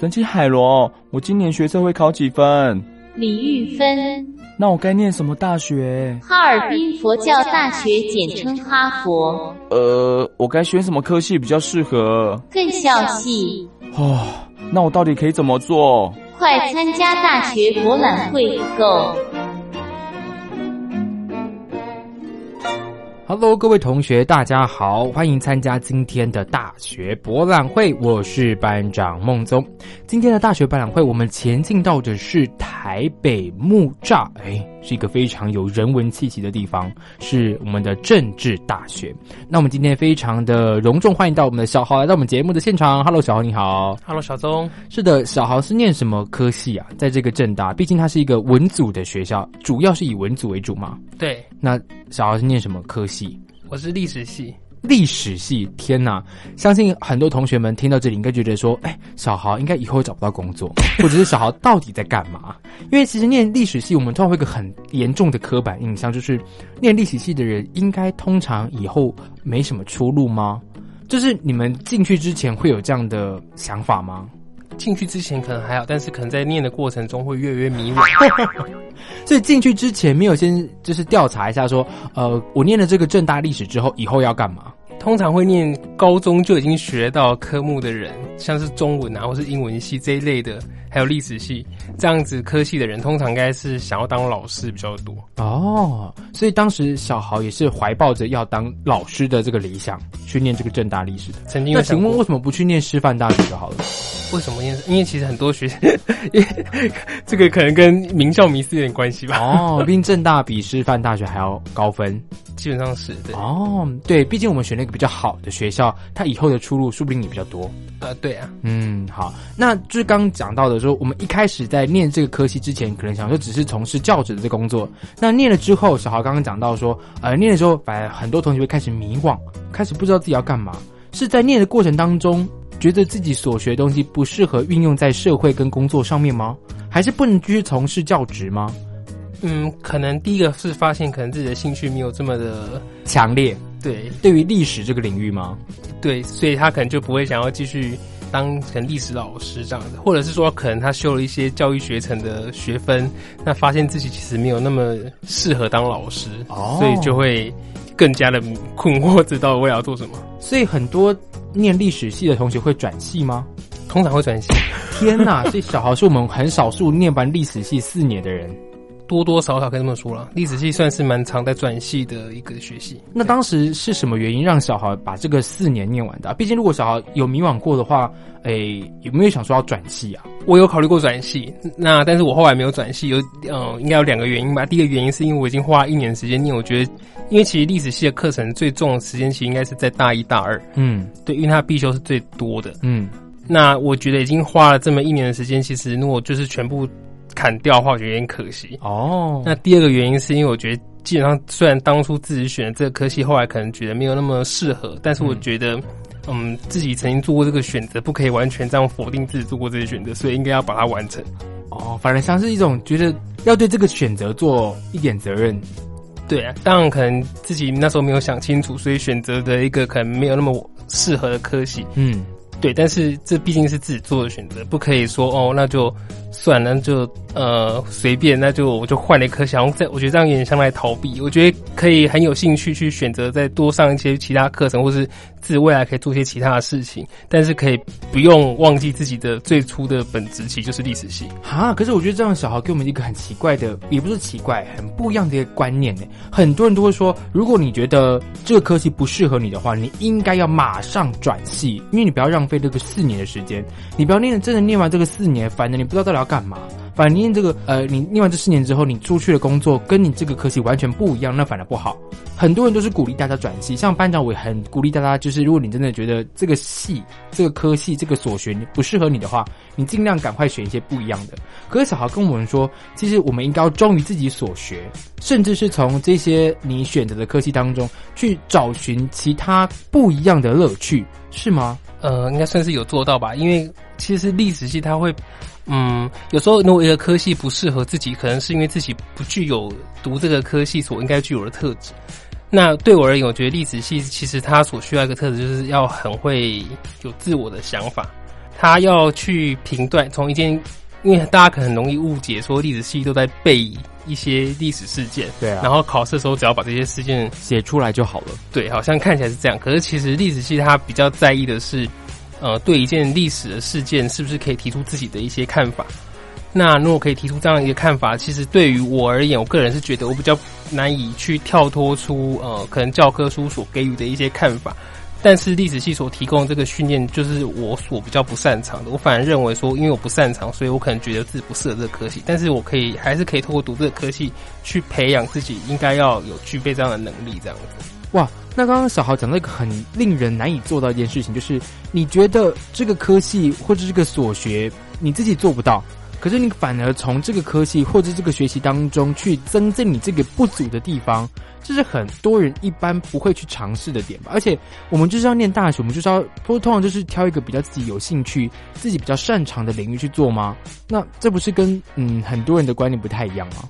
神奇海螺，我今年学测会考几分？李玉芬。那我该念什么大学？哈尔滨佛教大学，简称哈佛。呃，我该选什么科系比较适合？更校系。哦，那我到底可以怎么做？快参加大学博览会，Go！Hello，各位同学，大家好，欢迎参加今天的大学博览会。我是班长孟宗。今天的大学博览会，我们前进到的是台北木栅，哎，是一个非常有人文气息的地方，是我们的政治大学。那我们今天非常的隆重欢迎到我们的小豪来到我们节目的现场。Hello，小豪你好。Hello，小宗。是的，小豪是念什么科系啊？在这个政大，毕竟它是一个文组的学校，主要是以文组为主嘛。对。那小豪是念什么科系？我是历史系，历史系，天哪！相信很多同学们听到这里，应该觉得说，哎，小豪应该以后找不到工作，或者是小豪到底在干嘛？因为其实念历史系，我们通常会有个很严重的刻板印象，就是念历史系的人应该通常以后没什么出路吗？就是你们进去之前会有这样的想法吗？进去之前可能还好，但是可能在念的过程中会越来越迷惘。所以进去之前没有先就是调查一下，说呃，我念了这个正大历史之后，以后要干嘛？通常会念高中就已经学到科目的人，像是中文啊，或是英文系这一类的。还有历史系这样子科系的人，通常应该是想要当老师比较多哦。所以当时小豪也是怀抱着要当老师的这个理想去念这个正大历史的。曾经那请问为什么不去念师范大学就好了？为什么念？因为其实很多学生，这个可能跟名校迷思有点关系吧。哦，毕竟正大比师范大学还要高分，基本上是对。哦，对，毕竟我们选了一个比较好的学校，他以后的出路说不定也比较多。呃，对啊。嗯，好，那就是刚讲到的。说我们一开始在念这个科系之前，可能想说只是从事教职的这工作。那念了之后，小豪刚刚讲到说，呃，念的时候，反正很多同学会开始迷惘，开始不知道自己要干嘛。是在念的过程当中，觉得自己所学的东西不适合运用在社会跟工作上面吗？还是不能继续从事教职吗？嗯，可能第一个是发现，可能自己的兴趣没有这么的强烈。对，对于历史这个领域吗？对，所以他可能就不会想要继续。当成历史老师这样子，或者是说可能他修了一些教育学程的学分，那发现自己其实没有那么适合当老师，所以就会更加的困惑，知道我要做什么。所以很多念历史系的同学会转系吗？通常会转系。天哪！所以小豪是我们很少数念完历史系四年的人。多多少少可以这么说了，历史系算是蛮常在转系的一个学系。那当时是什么原因让小豪把这个四年念完的？毕竟如果小豪有迷惘过的话，诶，有没有想说要转系啊？我有考虑过转系，那但是我后来没有转系，有嗯，应该有两个原因吧。第一个原因是因为我已经花一年时间念，我觉得，因为其实历史系的课程最重的时间其实应该是在大一、大二。嗯，对，因为它必修是最多的。嗯，那我觉得已经花了这么一年的时间，其实如果就是全部。砍掉的话，我觉得有点可惜哦。那第二个原因是因为我觉得，基本上虽然当初自己选的这个科系，后来可能觉得没有那么适合，但是我觉得，嗯，自己曾经做过这个选择，不可以完全这样否定自己做过这些选择，所以应该要把它完成。哦，反而像是一种觉得要对这个选择做一点责任。对啊，当然可能自己那时候没有想清楚，所以选择的一个可能没有那么适合的科系。嗯。对，但是这毕竟是自己做的选择，不可以说哦，那就算了，就呃随便，那就我就换了一颗，想在我觉得这样有点像在逃避。我觉得可以很有兴趣去选择再多上一些其他课程，或是自己未来可以做些其他的事情，但是可以不用忘记自己的最初的本职，其实就是历史系啊。可是我觉得这样小孩给我们一个很奇怪的，也不是奇怪，很不一样的一个观念呢。很多人都会说，如果你觉得这个科系不适合你的话，你应该要马上转系，因为你不要浪。费这个四年的时间，你不要念真的念完这个四年，反正你不知道到底要干嘛。反正念这个呃，你念完这四年之后，你出去的工作跟你这个科系完全不一样，那反而不好。很多人都是鼓励大家转系，像班长我也很鼓励大家，就是如果你真的觉得这个系、这个科系、这个所学不适合你的话，你尽量赶快选一些不一样的。可是小豪跟我们说，其实我们应该要忠于自己所学，甚至是从这些你选择的科系当中去找寻其他不一样的乐趣，是吗？呃，应该算是有做到吧，因为其实历史系它会，嗯，有时候如果一个科系不适合自己，可能是因为自己不具有读这个科系所应该具有的特质。那对我而言，我觉得历史系其实它所需要一个特质，就是要很会有自我的想法，他要去评断从一件，因为大家可能很容易误解说历史系都在背一些历史事件，对啊，然后考试的时候只要把这些事件写出来就好了，对，好像看起来是这样，可是其实历史系它比较在意的是，呃，对一件历史的事件是不是可以提出自己的一些看法。那如果可以提出这样一个看法，其实对于我而言，我个人是觉得我比较难以去跳脱出呃，可能教科书所给予的一些看法。但是历史系所提供这个训练，就是我所比较不擅长的。我反而认为说，因为我不擅长，所以我可能觉得自己不适合这个科系。但是我可以还是可以透过读这个科系，去培养自己应该要有具备这样的能力，这样子。哇，那刚刚小豪讲到一个很令人难以做到一件事情，就是你觉得这个科系或者这个所学你自己做不到。可是你反而从这个科系或者这个学习当中去增进你这个不足的地方，这是很多人一般不会去尝试的点吧。而且我们就是要念大学，我们就是要通常就是挑一个比较自己有兴趣、自己比较擅长的领域去做吗？那这不是跟嗯很多人的观念不太一样吗？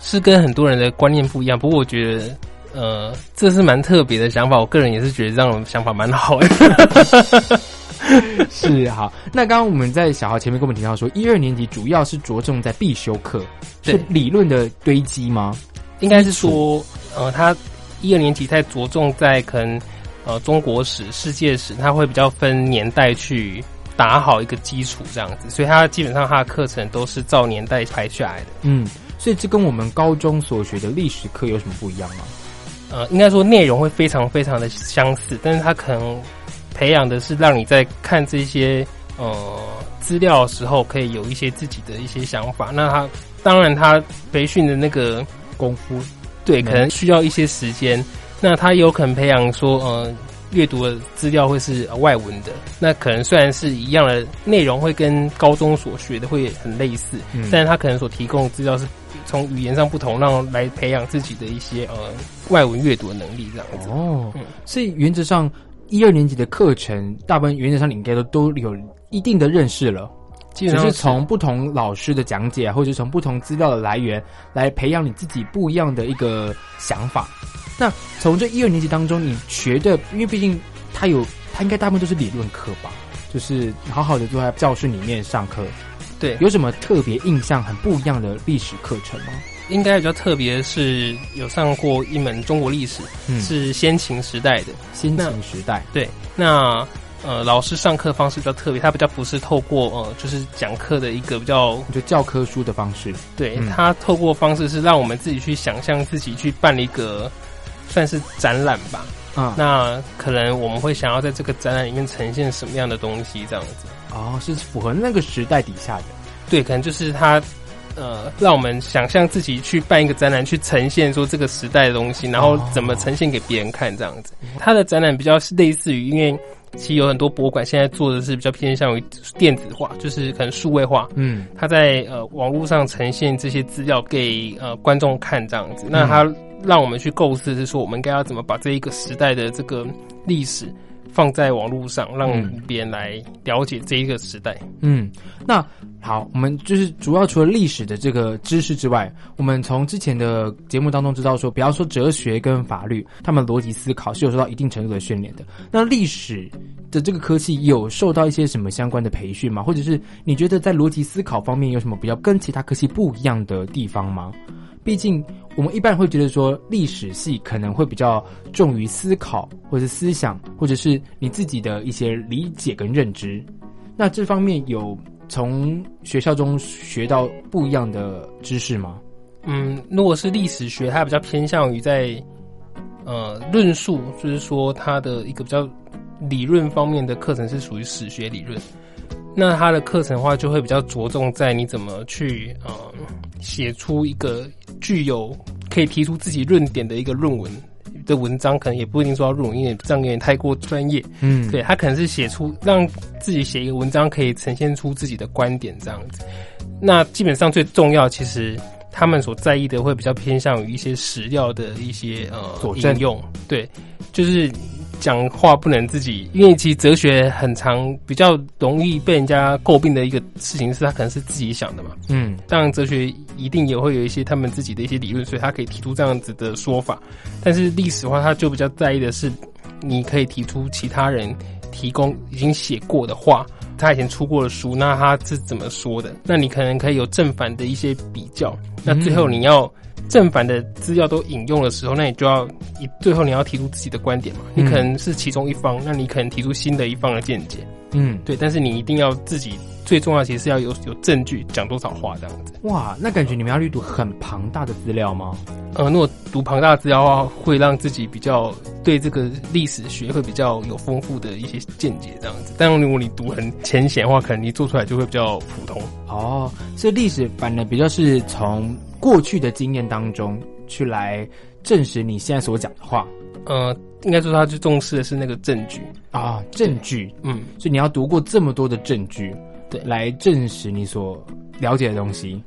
是跟很多人的观念不一样。不过我觉得，呃，这是蛮特别的想法。我个人也是觉得这种想法蛮好的。是好，那刚刚我们在小豪前面跟我们提到说，一二年级主要是着重在必修课，是理论的堆积吗？应该是说，呃，他一二年级在着重在可能呃中国史、世界史，他会比较分年代去打好一个基础这样子，所以他基本上他的课程都是照年代排下来的。嗯，所以这跟我们高中所学的历史课有什么不一样吗？呃，应该说内容会非常非常的相似，但是他可能。培养的是让你在看这些呃资料的时候，可以有一些自己的一些想法。那他当然他培训的那个功夫，对，可能需要一些时间。那他有可能培养说呃阅读的资料会是外文的，那可能虽然是一样的内容，会跟高中所学的会很类似，嗯但是他可能所提供的资料是从语言上不同，让来培养自己的一些呃外文阅读的能力这样子。哦，所以原则上。一二年级的课程，大部分原则上你应该都都有一定的认识了，只是从不同老师的讲解，或者从不同资料的来源来培养你自己不一样的一个想法。那从这一二年级当中，你学的，因为毕竟他有，他应该大部分都是理论课吧，就是好好的坐在教室里面上课。对，有什么特别印象很不一样的历史课程吗？应该比较特别是有上过一门中国历史，是先秦时代的先秦时代。对，那呃老师上课方式比较特别，他比较不是透过呃就是讲课的一个比较就教科书的方式，对他透过方式是让我们自己去想象自己去办一个算是展览吧。啊，那可能我们会想要在这个展览里面呈现什么样的东西这样子？哦，是符合那个时代底下的。对，可能就是他。呃，让我们想象自己去办一个展览，去呈现说这个时代的东西，然后怎么呈现给别人看这样子。他的展览比较类似于，因为其实有很多博物馆现在做的是比较偏向于电子化，就是可能数位化。嗯，他在呃网络上呈现这些资料给呃观众看这样子。那他让我们去构思是说，我们应该要怎么把这一个时代的这个历史。放在网络上，让别人来了解这一个时代。嗯，那好，我们就是主要除了历史的这个知识之外，我们从之前的节目当中知道说，比方说哲学跟法律，他们逻辑思考是有受到一定程度的训练的。那历史的这个科技有受到一些什么相关的培训吗？或者是你觉得在逻辑思考方面有什么比较跟其他科技不一样的地方吗？毕竟，我们一般会觉得说，历史系可能会比较重于思考，或者思想，或者是你自己的一些理解跟认知。那这方面有从学校中学到不一样的知识吗？嗯，如果是历史学，它比较偏向于在呃论述，就是说它的一个比较理论方面的课程是属于史学理论。那他的课程的话，就会比较着重在你怎么去呃写出一个具有可以提出自己论点的一个论文的文章，可能也不一定说要论文，因为这样有点太过专业。嗯，对他可能是写出让自己写一个文章，可以呈现出自己的观点这样子。那基本上最重要，其实他们所在意的会比较偏向于一些史料的一些呃佐证用，对，就是讲话不能自己，因为其实哲学很常比较容易被人家诟病的一个事情是，他可能是自己想的嘛。嗯，当然，哲学一定也会有一些他们自己的一些理论，所以他可以提出这样子的说法。但是历史的话，他就比较在意的是，你可以提出其他人提供已经写过的话，他以前出过的书，那他是怎么说的？那你可能可以有正反的一些比较。那最后你要正反的资料都引用的时候，那你就要以最后你要提出自己的观点嘛。你可能是其中一方，那你可能提出新的一方的见解。嗯，对，但是你一定要自己最重要，其实是要有有证据，讲多少话这样子。哇，那感觉你们要阅读很庞大的资料吗？呃，如果读庞大的资料的话，会让自己比较对这个历史学会比较有丰富的一些见解这样子。但如果你读很浅显的话，可能你做出来就会比较普通。哦，所以历史反而比较是从过去的经验当中去来证实你现在所讲的话呃，应该说他最重视的是那个证据。啊，证据。嗯，所以你要读过这么多的证据，对来证实你所了解的东西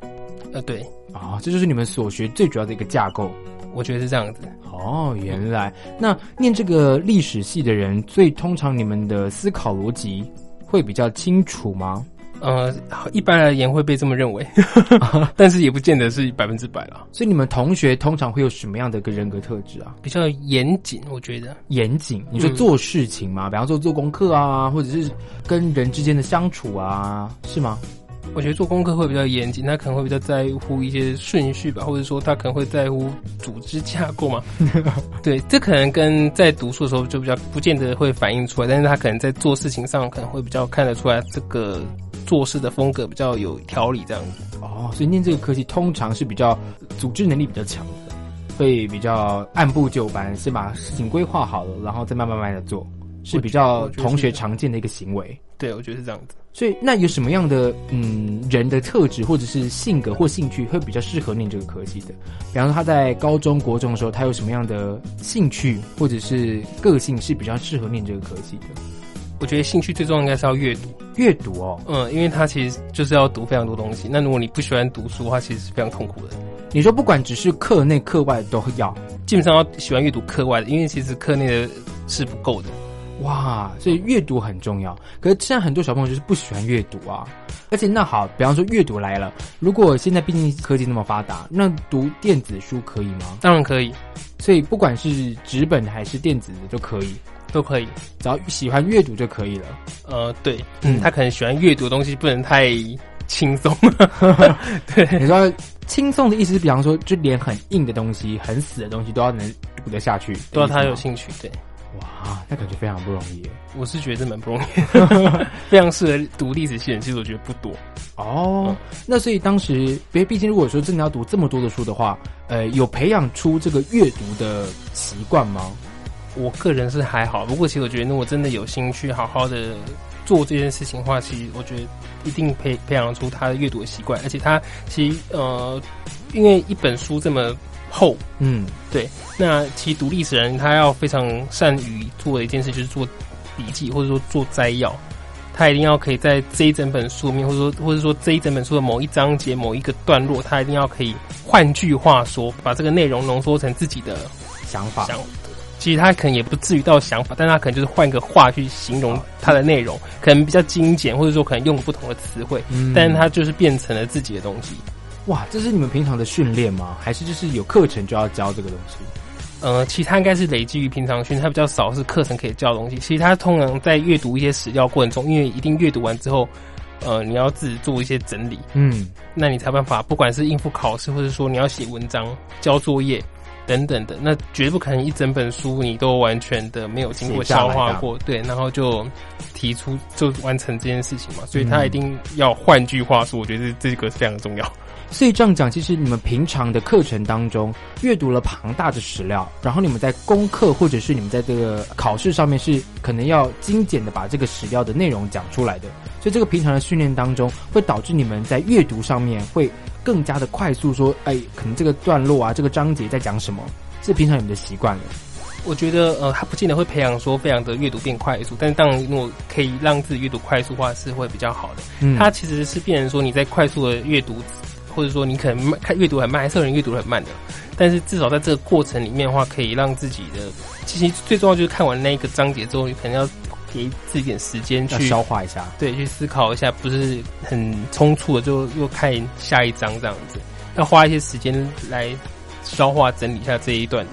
呃，对，啊，这就是你们所学最主要的一个架构。我觉得是这样子。哦，原来那念这个历史系的人，最通常你们的思考逻辑会比较清楚吗？呃，一般而言会被这么认为，但是也不见得是百分之百啦。所以你们同学通常会有什么样的一个人格特质啊？比较严谨，我觉得。严谨，你说做事情嘛，比方说做功课啊，或者是跟人之间的相处啊，是吗？我觉得做功课会比较严谨，他可能会比较在乎一些顺序吧，或者说他可能会在乎组织架构嘛。对，这可能跟在读书的时候就比较不见得会反映出来，但是他可能在做事情上可能会比较看得出来，这个做事的风格比较有条理这样子。哦，所以念这个科系通常是比较组织能力比较强的，会比较按部就班，先把事情规划好了，然后再慢慢慢的做，是比较同学常见的一个行为。对，我觉得是这样子。所以，那有什么样的嗯人的特质或者是性格或兴趣会比较适合念这个科系的？比方说他在高中国中的时候，他有什么样的兴趣或者是个性是比较适合念这个科系的？我觉得兴趣最重要应该是要阅读，阅读哦，嗯，因为他其实就是要读非常多东西。那如果你不喜欢读书的话，其实是非常痛苦的。你说不管只是课内课外都要基本上要喜欢阅读课外的，因为其实课内的是不够的。哇，所以阅读很重要。可是现在很多小朋友就是不喜欢阅读啊，而且那好，比方说阅读来了，如果现在毕竟科技那么发达，那读电子书可以吗？当然可以，所以不管是纸本还是电子的都可以，都可以。只要喜欢阅读就可以了。呃，对，嗯嗯，他可能喜欢阅读的东西不能太轻松。对，你说轻松的意思是，比方说，就连很硬的东西、很死的东西都要能读得下去，都要他有心。兴趣。对，哇，那感觉非常不容易。我是觉得蛮不容易，非常适合读历史系人，其实我觉得不多。哦，嗯那所以当时，因为毕竟如果说真的要读这么多的书的话，呃，有培养出这个阅读的习惯吗？我个人是还好，不过其实我觉得，如果真的有兴趣好好的做这件事情的话，其实我觉得一定培培养出他的阅读的习惯，而且他其实呃，因为一本书这么厚，嗯，对，那其实读历史人他要非常善于做的一件事就是做笔记，或者说做摘要。他一定要可以在这一整本书里面，或者说或者说这一整本书的某一章节、某一个段落，他一定要可以，换句话说，把这个内容浓缩成自己的想法想。其实他可能也不至于到想法，但他可能就是换个话去形容它的内容，可能比较精简，或者说可能用不同的词汇，嗯但是他就是变成了自己的东西。哇，这是你们平常的训练吗？还是就是有课程就要教这个东西？呃，其他应该是累积于平常训，它比较少是课程可以教的东西。其实它通常在阅读一些史料过程中，因为一定阅读完之后，呃，你要自己做一些整理，嗯，那你才有办法，不管是应付考试，或者说你要写文章、交作业等等的，那绝不可能一整本书你都完全的没有经过消化过，对，然后就提出就完成这件事情嘛。所以它嗯一定要换句话说，我觉得这这个非常重要。所以这样讲，其实你们平常的课程当中阅读了庞大的史料，然后你们在功课或者是你们在这个考试上面是可能要精简的把这个史料的内容讲出来的。所以这个平常的训练当中，会导致你们在阅读上面会更加的快速，说，哎，可能这个段落啊，这个章节在讲什么，是平常你们的习惯了。我觉得，呃，他不见得会培养说非常的阅读变快速，但是当然，如果可以让自己阅读快速化，是会比较好的。嗯，它其实是变成说你在快速的阅读，或者说你可能慢看阅读很慢，还是有人阅读很慢的，但是至少在这个过程里面的话，可以让自己的，其实最重要就是看完那一个章节之后，你可能要给自己点时间去消化一下，对，去思考一下，不是很匆促的就又看下一章这样子，要花一些时间来消化整理一下这一段。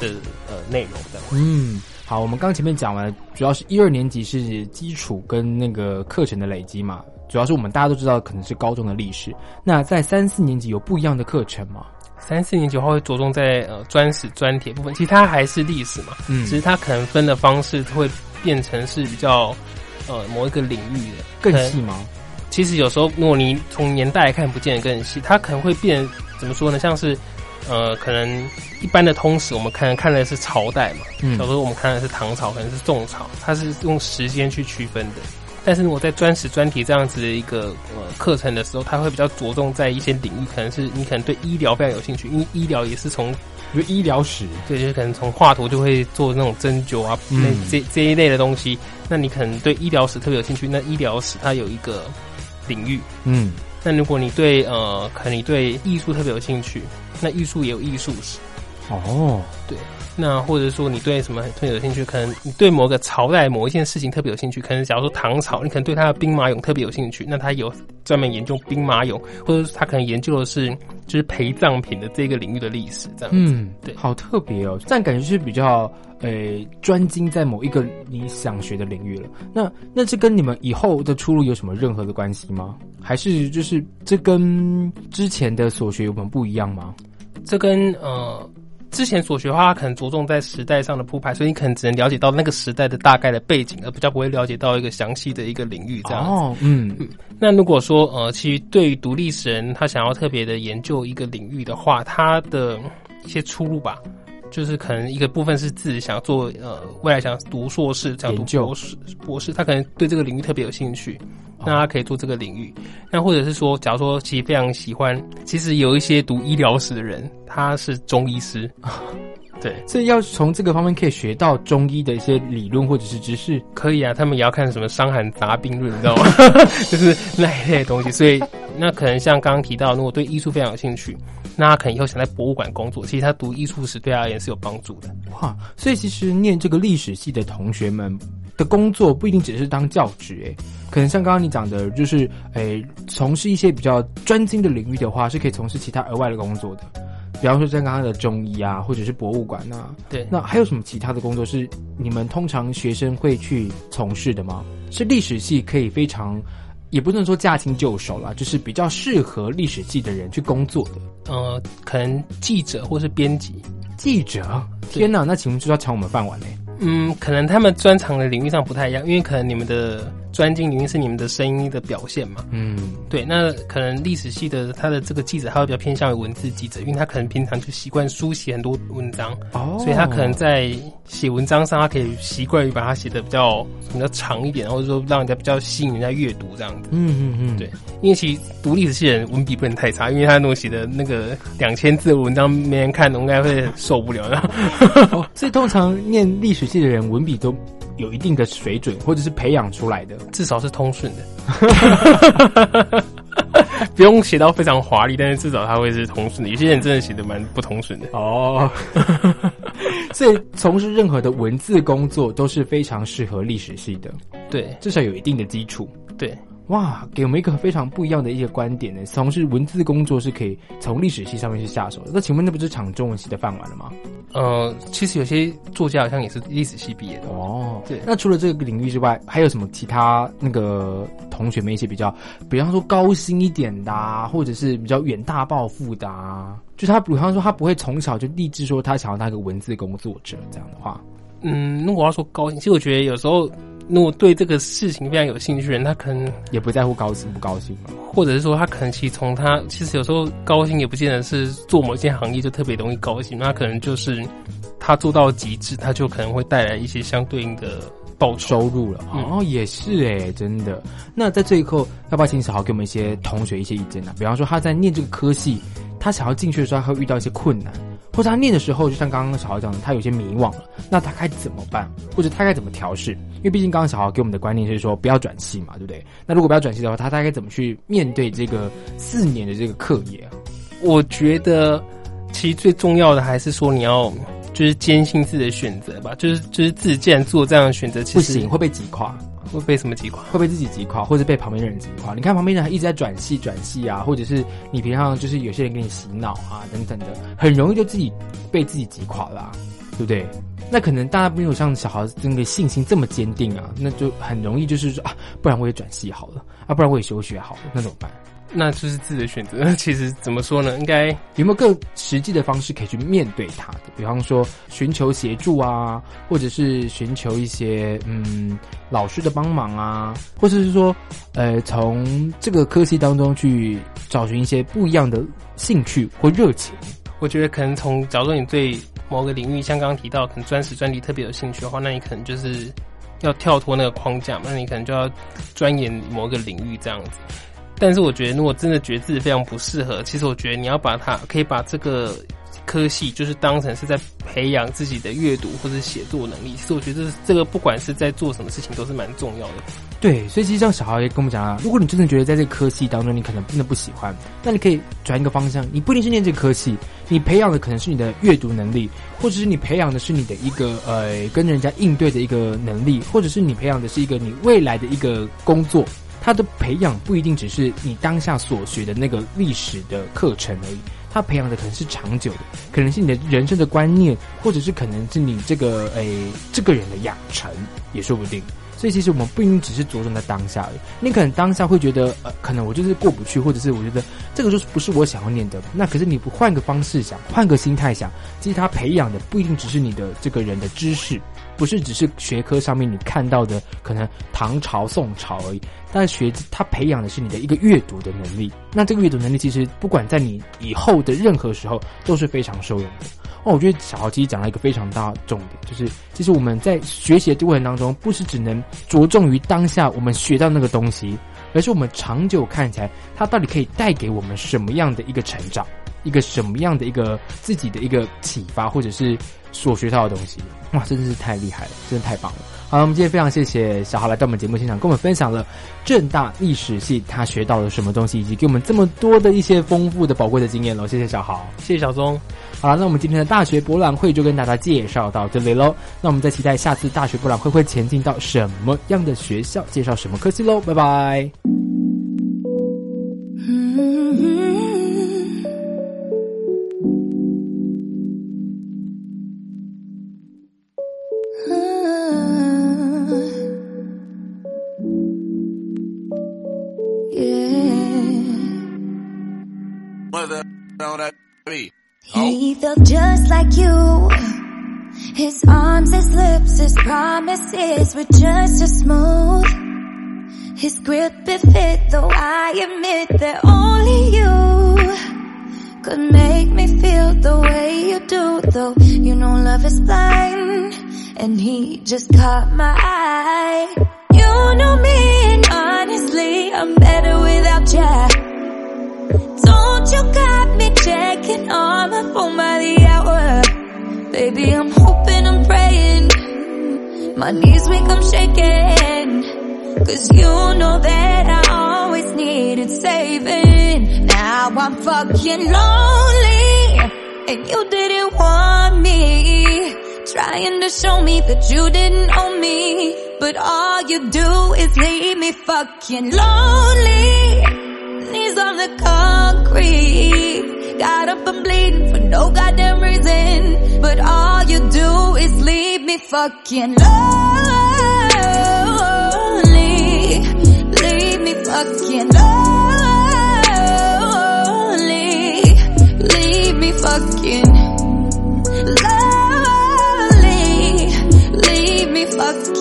的呃内容的嗯好，我们刚前面讲完，主要是一二年级是基础跟那个课程的累积嘛，主要是我们大家都知道可能是高中的历史。那在三四年级有不一样的课程吗？三四年级的话会着重在呃专史专铁部分，其实它还是历史嘛，嗯，只是它可能分的方式会变成是比较呃某一个领域的更细吗？其实有时候如果你从年代来看，不见得更细，它可能会变怎么说呢？像是。呃，可能一般的通史，我们看看的是朝代嘛。嗯，有时候我们看的是唐朝，可能是宋朝，它是用时间去区分的。但是我在专史专题这样子的一个呃课程的时候，它会比较着重在一些领域，可能是你可能对医疗非常有兴趣，因为医疗也是从比如医疗史，对，就是可能从画图就会做那种针灸啊，那这这一类的东西。那你可能对医疗史特别有兴趣，那医疗史它有一个领域，嗯。那如果你对呃，可能你对艺术特别有兴趣，那艺术也有艺术史。哦，对。那或者说你对什么特别有兴趣？可能你对某个朝代某一件事情特别有兴趣。可能假如说唐朝，你可能对他的兵马俑特别有兴趣，那他有专门研究兵马俑，或者他可能研究的是就是陪葬品的这个领域的历史，这样子。嗯，对，好特别哦，这样感觉是比较呃专精在某一个你想学的领域了。那那这跟你们以后的出路有什么任何的关系吗？还是就是这跟之前的所学有什么不一样吗？这跟呃。之前所学的话，可能着重在时代上的铺排，所以你可能只能了解到那个时代的大概的背景，而比较不会了解到一个详细的一个领域这样子。嗯，那如果说呃，其实对于独立史人，他想要特别的研究一个领域的话，他的一些出路吧，就是可能一个部分是自己想要做呃，未来想读硕士，想读博士，博士他可能对这个领域特别有兴趣。那他可以做这个领域，那或者是说，假如说其实非常喜欢，其实有一些读医疗史的人，他是中医师，对，所以要从这个方面可以学到中医的一些理论或者是知识，可以啊，他们也要看什么《伤寒杂病论》，你知道吗？就是那一类东西，所以那可能像刚刚提到，如果对艺术非常有兴趣，那他可能以后想在博物馆工作，其实他读艺术史对他而言是有帮助的。哇，所以其实念这个历史系的同学们。的工作不一定只是当教职，哎，可能像刚刚你讲的，就是诶，从事一些比较专精的领域的话，是可以从事其他额外的工作的，比方说像刚刚的中医啊，或者是博物馆啊。对，那还有什么其他的工作是你们通常学生会去从事的吗？是历史系可以非常，也不能说驾轻就熟了，就是比较适合历史系的人去工作的。呃，可能记者或是编辑。记者？天哪，那请问就要抢我们饭碗嘞？嗯，可能他们专长的领域上不太一样，因为可能你们的。专精领域是你们的声音的表现嘛？嗯，对。那可能历史系的他的这个记者，他会比较偏向于文字记者，因为他可能平常就习惯书写很多文章，哦，所以他可能在写文章上，他可以习惯于把它写的比较比较长一点，或者说让人家比较吸引人家阅读这样子。嗯嗯嗯，对。因为其实读历史系的人文笔不能太差，因为他那种写的那个两千字的文章没人看，应该会受不了。所以通常念历史系的人文笔都。有一定的水准，或者是培养出来的，至少是通顺的，不用写到非常华丽，但是至少它会是通顺的。有些人真的写的蛮不通顺的哦。所以从事任何的文字工作都是非常适合历史系的，对，至少有一定的基础，对。哇，给我们一个非常不一样的一些观点呢。从事文字工作是可以从历史系上面去下手的。那请问，那不是抢中文系的饭碗了吗？呃，其实有些作家好像也是历史系毕业的哦。对，那除了这个领域之外，还有什么其他那个同学们一些比较，比方说高薪一点的，啊或者是比较远大抱负的啊，就他比方说他不会从小就立志说他想要当一个文字工作者这样的话。嗯，如果要说高兴，其实我觉得有时候如果对这个事情非常有兴趣的人，他可能也不在乎高兴不高兴嘛，或者是说他可能其实从他其实有时候高兴也不见得是做某件行业就特别容易高兴，那可能就是他做到极致，他就可能会带来一些相对应的报收入了。哦，也是哎，真的。那在这一刻，要不要请小豪给我们一些同学一些意见呢？比方说他在念这个科系，他想要进去的时候，他会遇到一些困难。或者他念的时候，就像刚刚小豪讲的，他有些迷惘了，那他该怎么办？或者他该怎么调试？因为毕竟刚刚小豪给我们的观念是说不要转系嘛，对不对？那如果不要转系的话，他大概怎么去面对这个四年的这个课业？我觉得其实最重要的还是说你要就是坚信自己的选择吧，就是就是自己既然做这样的选择，其实不行会被击垮。会被什么击垮？会被自己击垮，或者被旁边的人击垮？你看旁边人一直在转系转系啊，或者是你平常就是有些人给你洗脑啊等等的，很容易就自己被自己击垮了，对不对？那可能大家没有像小孩子那个信心这么坚定啊，那就很容易就是说啊，不然我也转系好了啊，不然我也休学好了，那怎么办？那就是自己的选择。其实怎么说呢？应该有没有更实际的方式可以去面对它的？比方说寻求协助啊，或者是寻求一些嗯老师的帮忙啊，或者是说呃从这个科系当中去找寻一些不一样的兴趣或热情。我觉得可能从假如你对某个领域，像刚刚提到可能专史专利特别有兴趣的话，那你可能就是要跳脱那个框架嘛，那你可能就要钻研某个领域这样子。但是我觉得，如果真的觉得自己非常不适合，其实我觉得你要把它可以把这个科系就是当成是在培养自己的阅读或者写作能力。其实我觉得这个不管是在做什么事情都是蛮重要的。对，所以其实像小豪也跟我们讲啊，如果你真的觉得在这个科系当中你可能真的不喜欢，那你可以转一个方向，你不一定是念这个科系，你培养的可能是你的阅读能力，或者是你培养的是你的一个呃跟人家应对的一个能力，或者是你培养的是一个你未来的一个工作。他的培养不一定只是你当下所学的那个历史的课程而已，他培养的可能是长久的，可能是你的人生的观念，或者是可能是你这个诶这个人的养成也说不定。所以其实我们不一定只是着重在当下的，你可能当下会觉得呃，可能我就是过不去，或者是我觉得这个就是不是我想要念的。那可是你不换个方式想，换个心态想，其实他培养的不一定只是你的这个人的知识，不是只是学科上面你看到的可能唐朝宋朝而已。但是学他培养的是你的一个阅读的能力。那这个阅读能力其实不管在你以后的任何时候都是非常受用的。哦，我觉得小豪其实讲了一个非常大的重点，就是其实我们在学习的过程当中，不是只能着重于当下我们学到那个东西，而是我们长久看起来，它到底可以带给我们什么样的一个成长，一个什么样的一个自己的一个启发，或者是所学到的东西。哇，真的是太厉害了，真的太棒了。好，我们今天非常谢谢小豪来到我们节目现场，跟我们分享了正大历史系他学到了什么东西，以及给我们这么多的一些丰富的宝贵的经验喽。谢谢小豪，谢谢小松。好了，那我们今天的大学博览会就跟大家介绍到这里喽。那我们再期待下次大学博览会会前进到什么样的学校，介绍什么科系喽。拜拜。He felt just like you. His arms, his lips, his promises were just as smooth. His grip, it fit, though I admit that only you could make me feel the way you do, though you know love is blind, and he just caught my eye. You know me, and honestly, I'm better without you. Don't you me checking on my phone by the hour? Baby, I'm hoping, I'm praying. My knees weak, I'm shaking. Cause you know that I always needed saving. Now I'm fucking lonely. And you didn't want me. Trying to show me that you didn't own me. But all you do is leave me fucking lonely knees on the concrete. Got up and bleeding for no goddamn reason. But all you do is leave me fucking lonely. Leave me fucking lonely. Leave me fucking lonely. Leave me fucking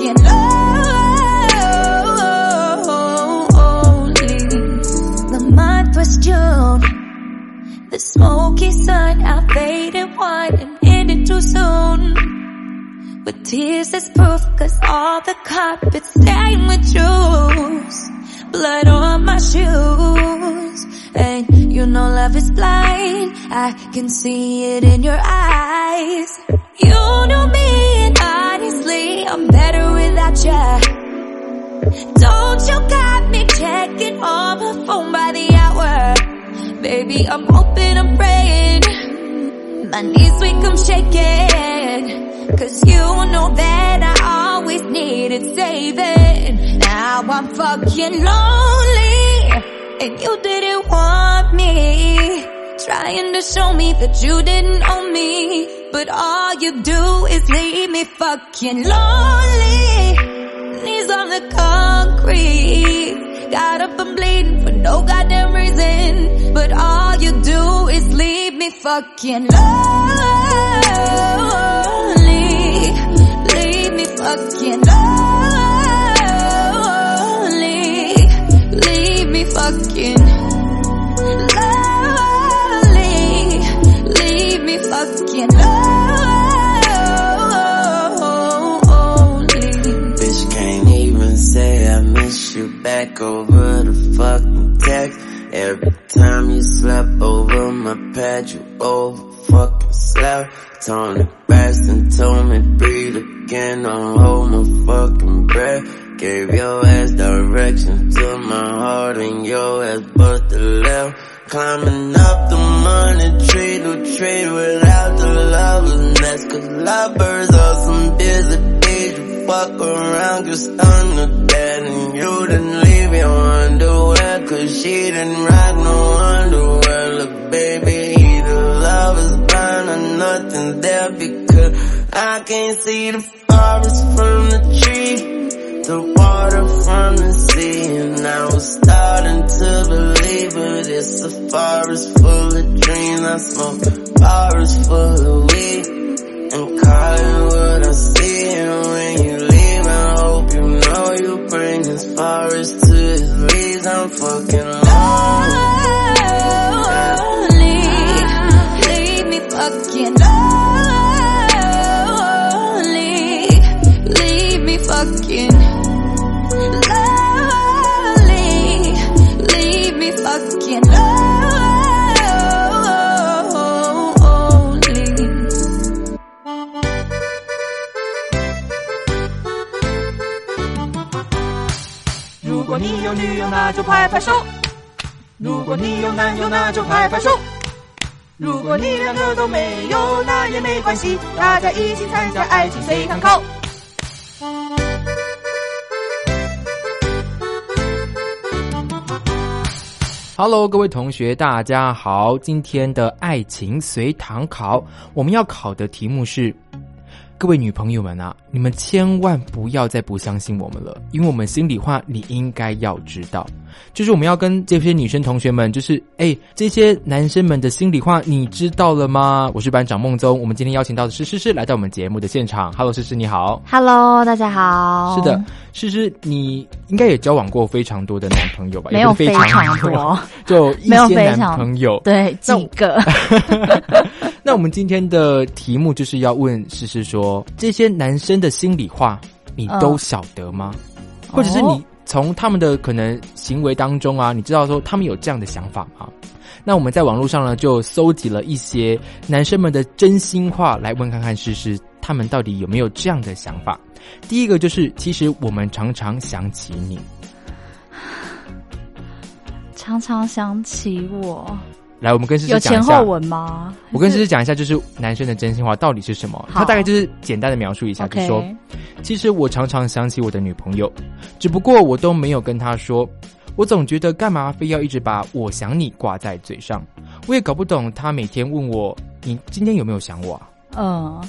smoky sun, I faded wine and ended too soon. With tears as proof, cause all the carpet stained with juice. Blood on my shoes. And you know love is blind. I can see it in your eyes. You know me and honestly, I'm better without you. Don't you got me checking on my phone by the? Baby, I'm hoping, I'm praying. My knees weak, I'm shaking. Cause you know that I always needed saving. Now I'm fucking lonely. And you didn't want me. Trying to show me that you didn't own me. But all you do is leave me fucking lonely. Knees on the concrete. Got up and bleeding for no goddamn reason. But all you do is leave me fucking lonely. Leave me fucking lonely. Leave me fucking lonely. Leave me fucking lonely. Bitch can't even say I miss you back over the fucking text. Every time you slept over my pad, you over fucking slept. Tony and told me breathe again, don't hold my fucking breath. Gave your ass direction to my heart and your ass but the left. Climbing up the money tree to trade without the lovers nest. Cause lovebirds are some busy fuck around, get stunned to death. And you didn't leave your underwear. Cause she didn't rock no underwear. Look baby, either love is blind or nothing there. Because I can't see the forest from the tree the water from the sea and I was starting to believe but it's a forest full of dreams I smoke forest full of weed and call it what I see and Bring his far to his knees. I'm fucking 如果你有女友，那就拍拍手；如果你有男友，那就拍拍手；如果你两个都没有，那也没关系，大家一起参加爱情随堂考。Hello，各位同学，大家好。今天的爱情随堂考，我们要考的题目是：各位女朋友们啊，你们千万不要再不相信我们了，因为我们心里话你应该要知道，就是我们要跟这些女生同学们，就是哎，这些男生们的心里话你知道了吗？我是班长孟宗，我们今天邀请到的是诗诗来到我们节目的现场。Hello，诗诗你好。Hello，大家好。是的，诗诗，你应该也交往过非常多的男朋友吧？没有非非常多多，就一些男朋友。对几个。那我们今天的题目就是要问诗诗说，这些男生的心里话，你都晓得吗？或者是你从他们的可能行为当中啊，你知道说他们有这样的想法吗？那我们在网络上呢，就搜集了一些男生们的真心话来问看看诗诗，他们到底有没有这样的想法。第一个就是，其实我们常常想起你。常常想起我，来，我们跟诗诗有讲一下前后。文吗？我跟诗诗讲一下，就是男生的真心话到底是什么？他大概就是简单的描述一下，就 OK，说，其实我常常想起我的女朋友，只不过我都没有跟她说。我总觉得干嘛非要一直把我想你挂在嘴上？我也搞不懂他每天问我你今天有没有想我啊？嗯，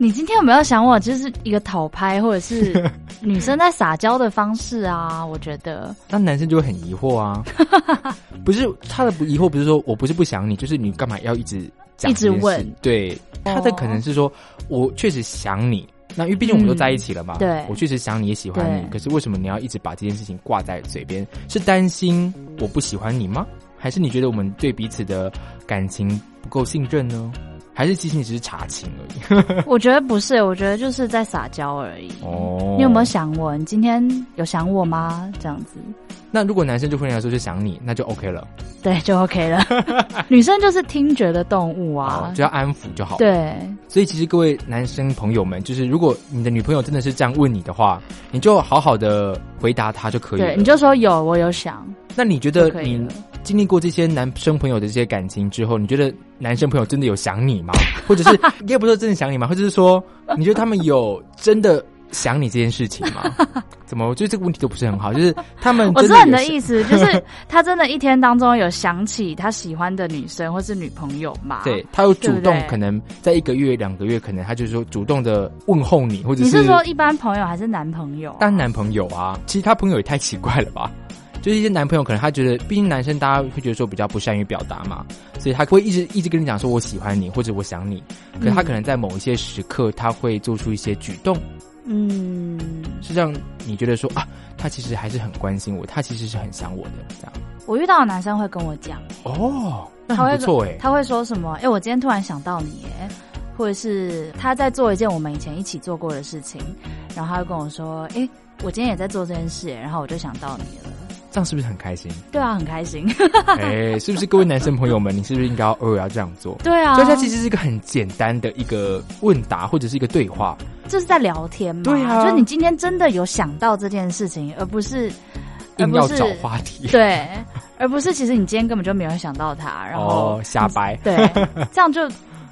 你今天有没有想我？就是一个讨拍，或者是 女生在撒娇的方式啊？我觉得，那男生就会很疑惑啊，不是他的不疑惑，不是说我不是不想你，就是你干嘛要一直讲一直问对，他的可能是说我确实想你。那因为毕竟我们都在一起了嘛，嗯对我确实想你也喜欢你，可是为什么你要一直把这件事情挂在嘴边？是担心我不喜欢你吗？还是你觉得我们对彼此的感情不够信任呢？还是其实你只是查情而已？我觉得不是，我觉得就是在撒娇而已。哦，你有没有想我？你今天有想我吗？这样子，那如果男生就会来说就想你，那就 OK 了。对，就 OK 了。女生就是听觉的动物啊，只要安抚就好。对，所以其实各位男生朋友们，就是如果你的女朋友真的是这样问你的话，你就好好的回答她就可以了。对，你就说有，我有想。那你觉得你经历过这些男生朋友的这些感情之后，你觉得男生朋友真的有想你吗？或者是应该不是真的想你吗？或者是说，你觉得他们有真的想你这件事情吗？怎么？我觉得这个问题都不是很好。就是他们，我知道你的意思，就是他真的一天当中有想起他喜欢的女生或是女朋友嘛？对他有主动，可能在一个月、两个月，可能他就是说主动的问候你，或者是你是说一般朋友还是男朋友？当然男朋友啊，其实他朋友也太奇怪了吧？就是一些男朋友，可能他觉得，毕竟男生大家会觉得说比较不善于表达嘛，所以他会一直一直跟你讲说我喜欢你或者我想你，可是他可能在某一些时刻他会做出一些举动，嗯，是让你觉得说啊，他其实还是很关心我，他其实是很想我的这样。我遇到的男生会跟我讲哦，那很不错哎，他会说什么？哎，我今天突然想到你哎，或者是他在做一件我们以前一起做过的事情，然后他会跟我说，哎，我今天也在做这件事，然后我就想到你了。这样是不是很开心？对啊，很开心。哎，是不是各位男生朋友们，你是不是应该偶尔要这样做？对啊，所以它其实是一个很简单的一个问答，或者是一个对话，这是在聊天嘛。对啊，就是你今天真的有想到这件事情，而不是硬要找话题。对，而不是其实你今天根本就没有想到他，然后瞎掰。对，这样就。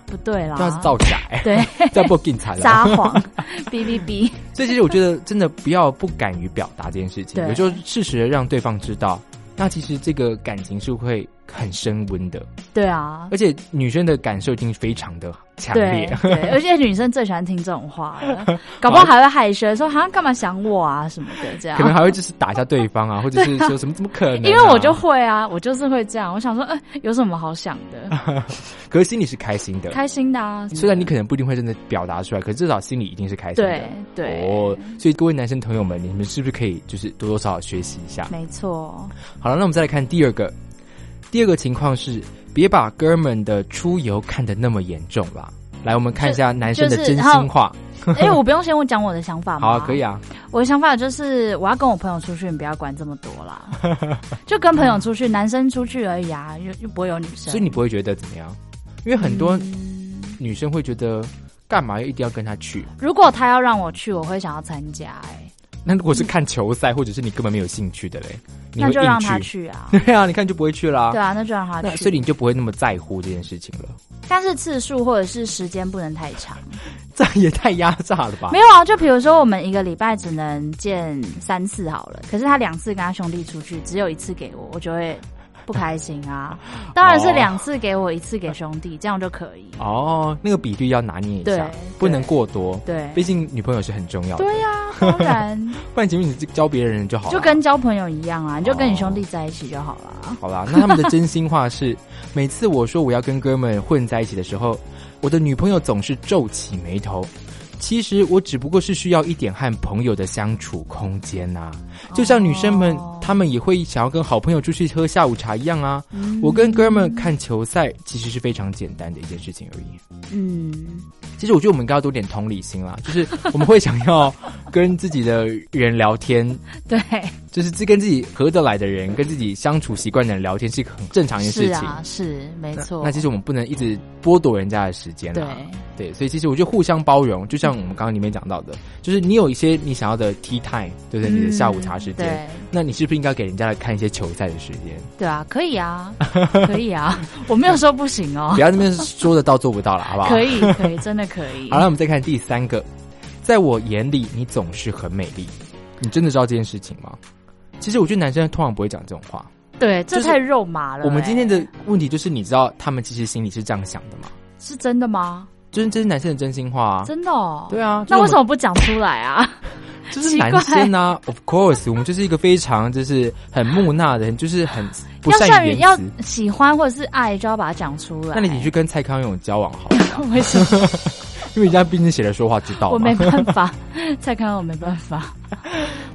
不对啦，这样是造假，对，这样不警察撒谎，哔哔哔。所以其实我觉得，真的不要不敢于表达这件事情，也就是适时的让对方知道，那其实这个感情是会很升温的。对啊，而且女生的感受已经非常的。强烈，对，而且女生最喜欢听这种话了，搞不好还会害羞，说好像干嘛想我啊什么的，这样可能还会就是打一下对方啊，或者是说什么怎么可能？因为我就会啊，我就是会这样，我想说，呃，有什么好想的？可是心里是开心的，开心的啊。虽然你可能不一定会真的表达出来，可至少心里一定是开心的。对，哦，所以各位男生朋友们，你们是不是可以就是多多少少学习一下？没错。好了，那我们再来看第二个，第二个情况是，别把哥们的出游看得那么严重吧。来，我们看一下男生的真心话。哎，我不用先我讲我的想法吗？好，可以啊。我的想法就是，我要跟我朋友出去，你不要管这么多啦。就跟朋友出去，男生出去而已啊，又又不会有女生。所以你不会觉得怎么样？因为很多女生会觉得，干嘛一定要跟他去？如果他要让我去，我会想要参加。哎。那如果是看球赛，或者是你根本没有兴趣的嘞，那就让他去啊。对啊，你看就不会去啦。对啊，那就让他去。所以你就不会那么在乎这件事情了。但是次数或者是时间不能太长，这样也太压榨了吧？没有啊，就比如说我们一个礼拜只能见三次好了，可是他两次跟他兄弟出去，只有一次给我，我就会。不开心啊！当然是两次给我，一次给兄弟，这样就可以。哦，那个比例要拿捏一下，不能过多。对，毕竟女朋友是很重要的。对呀，当然。不然，请问你教别人就好了，就跟交朋友一样啊，你就跟你兄弟在一起就好了。好啦，那他们的真心话是：每次我说我要跟哥们混在一起的时候，我的女朋友总是皱起眉头。其实我只不过是需要一点和朋友的相处空间呐，就像女生们，她们也会想要跟好朋友出去喝下午茶一样啊。我跟哥们看球赛，其实是非常简单的一件事情而已。嗯，其实我觉得我们应该要多点同理心啦，就是我们会想要跟自己的人聊天，对，就是这跟自己合得来的人，跟自己相处习惯的人聊天是一个很正常的事情，是啊，是没错。那其实我们不能一直剥夺人家的时间对，对，所以其实我觉得互相包容，就像我们刚刚里面讲到的，就是你有一些你想要的 tea time，对不对？你的下午茶时间，那你是不是应该给人家来看一些球赛的时间？对啊，可以啊，可以啊，我没有说不行哦，不要那边说得到做不到了。好不好可以，可以，真的可以。好了，我们再看第三个，在我眼里，你总是很美丽。你真的知道这件事情吗？其实我觉得男生通常不会讲这种话。对，这太肉麻了。我们今天的问题就是，你知道他们其实心里是这样想的吗？是真的吗？就是这是男生的真心话，啊真的。哦。对啊，那为什么不讲出来啊？这是男生啊，Of course，我们就是一个非常就是很木讷的人，就是很不善于要喜欢或者是爱，就要把它讲出来。那你你去跟蔡康永交往好了，为什么？因为人家毕竟写了说话之道。我没办法，蔡康永没办法。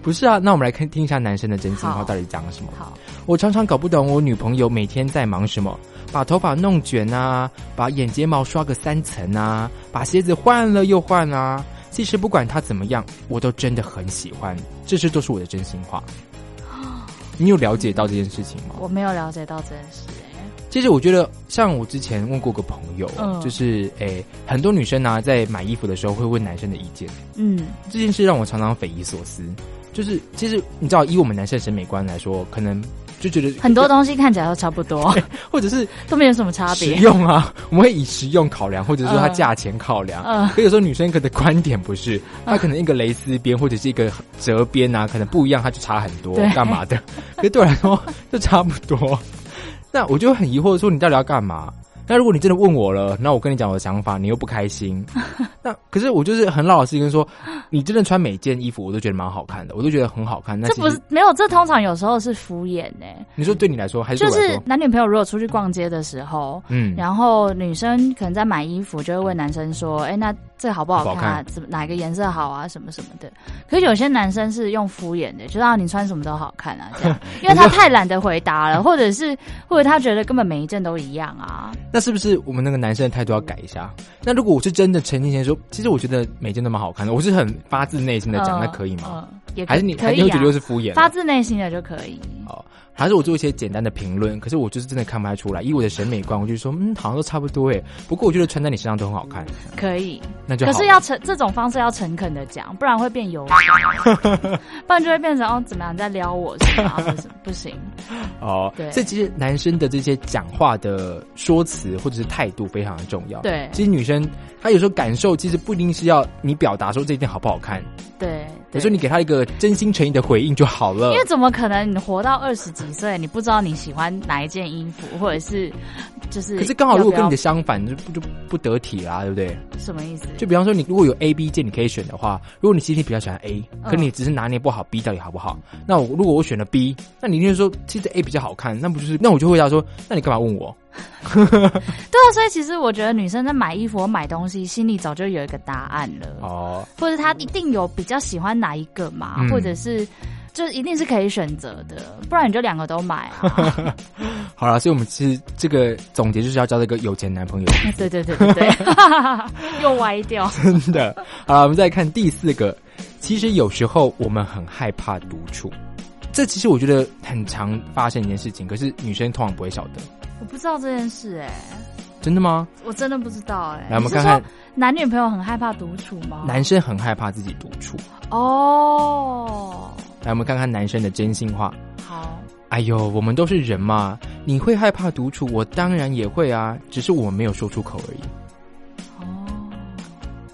不是啊，那我们来看听一下男生的真心话到底讲了什么。好，我常常搞不懂我女朋友每天在忙什么，把头发弄卷啊，把眼睫毛刷个三层啊，把鞋子换了又换啊。其实不管他怎么样，我都真的很喜欢，这些都是我的真心话。你有了解到这件事情吗？我没有了解到这件事、哎，其实我觉得，像我之前问过个朋友，嗯就是诶、很多女生呢、在买衣服的时候会问男生的意见，嗯，这件事让我常常匪夷所思。就是其实你知道，以我们男生审美观来说，可能就觉得很多东西看起来都差不多，或者是都没有什么差实别。用啊，我们会以实用考量，或者说它价钱考量。嗯可有时候女生可能观点不是，她可能一个蕾丝边或者是一个折边啊，可能不一样，它就差很多，对干嘛的？可是对我来说就差不多。那我就很疑惑，说你到底要干嘛？那如果你真的问我了，那我跟你讲我的想法，你又不开心，那可是我就是很老老实实跟说，你真的穿每件衣服，我都觉得蛮好看的，我都觉得很好看。那这不是没有，这通常有时候是敷衍呢、你说对你来说，还是就是？男女朋友如果出去逛街的时候，嗯，然后女生可能在买衣服，就会问男生说：“哎、那这好不好看？怎么哪个颜色好啊？什么什么的。”可是有些男生是用敷衍的，就让你穿什么都好看啊，这样，因为他太懒得回答了，或者是或者他觉得根本每一件都一样啊。那是不是我们那个男生的态度要改一下？那如果我是真的陈年前说，其实我觉得每件都蛮好看的，我是很发自内心的讲，嗯那可以吗？嗯也可还是你你会觉得是敷衍？发自内心的就可以。哦，还是我做一些简单的评论，可是我就是真的看不太出来。以我的审美观，我就说，嗯，好像都差不多哎。不过我觉得穿在你身上都很好看，可以，那就。可是要诚这种方式要诚恳的讲，不然会变油，不然就会变成哦怎么样你在撩我是吗？不是不行，哦，对这其实男生的这些讲话的说辞或者是态度非常的重要。对其实女生她有时候感受其实不一定是要你表达说这件好不好看，对，有时候你给他一个真心诚意的回应就好了因。为怎么可能你活到二十几岁，你不知道你喜欢哪一件衣服，或者是就是可是刚好如果跟你的相反，就不就不得体啦，对不对？什么意思？就比方说，你如果有 A、B 件你可以选的话，如果你其实比较喜欢 A，嗯可你只是拿捏不好 B 到底好不好，那我如果我选了 B，那你一定说其实 A 比较好看，那不就是那我就会回答说，那你干嘛问我？对啊，所以其实我觉得女生在买衣服或买东西，心里早就有一个答案了，哦，或者她一定有比较喜欢哪一个嘛，嗯或者是就一定是可以选择的，不然你就两个都买啊。好了，所以我们其实这个总结就是要交这个有钱男朋友，对对对对对，又歪掉。真的。好了，我们再看第四个，其实有时候我们很害怕独处。这其实我觉得很常发生一件事情，可是女生通常不会晓得，我不知道这件事哎、真的吗？我真的不知道哎、来，我们看看男女朋友很害怕独处吗？男生很害怕自己独处。哦，来，我们看看男生的真心话。好，哎呦，我们都是人嘛，你会害怕独处，我当然也会啊，只是我们没有说出口而已。哦，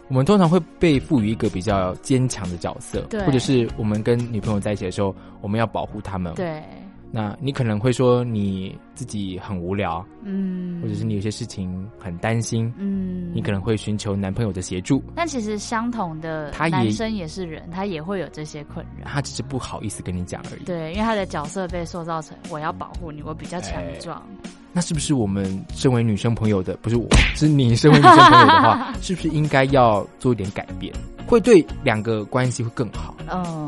我们通常会被赋予一个比较坚强的角色，对或者是我们跟女朋友在一起的时候，我们要保护他们。，对，那你可能会说你自己很无聊，嗯，或者是你有些事情很担心，嗯，你可能会寻求男朋友的协助，但其实相同的他男生也是人，他也会有这些困扰。他只是不好意思跟你讲而已。对，因为他的角色被塑造成我要保护你，我比较强壮。那是不是我们身为女生朋友的，不是我，是你身为女生朋友的话，是不是应该要做一点改变，会对两个关系会更好？嗯，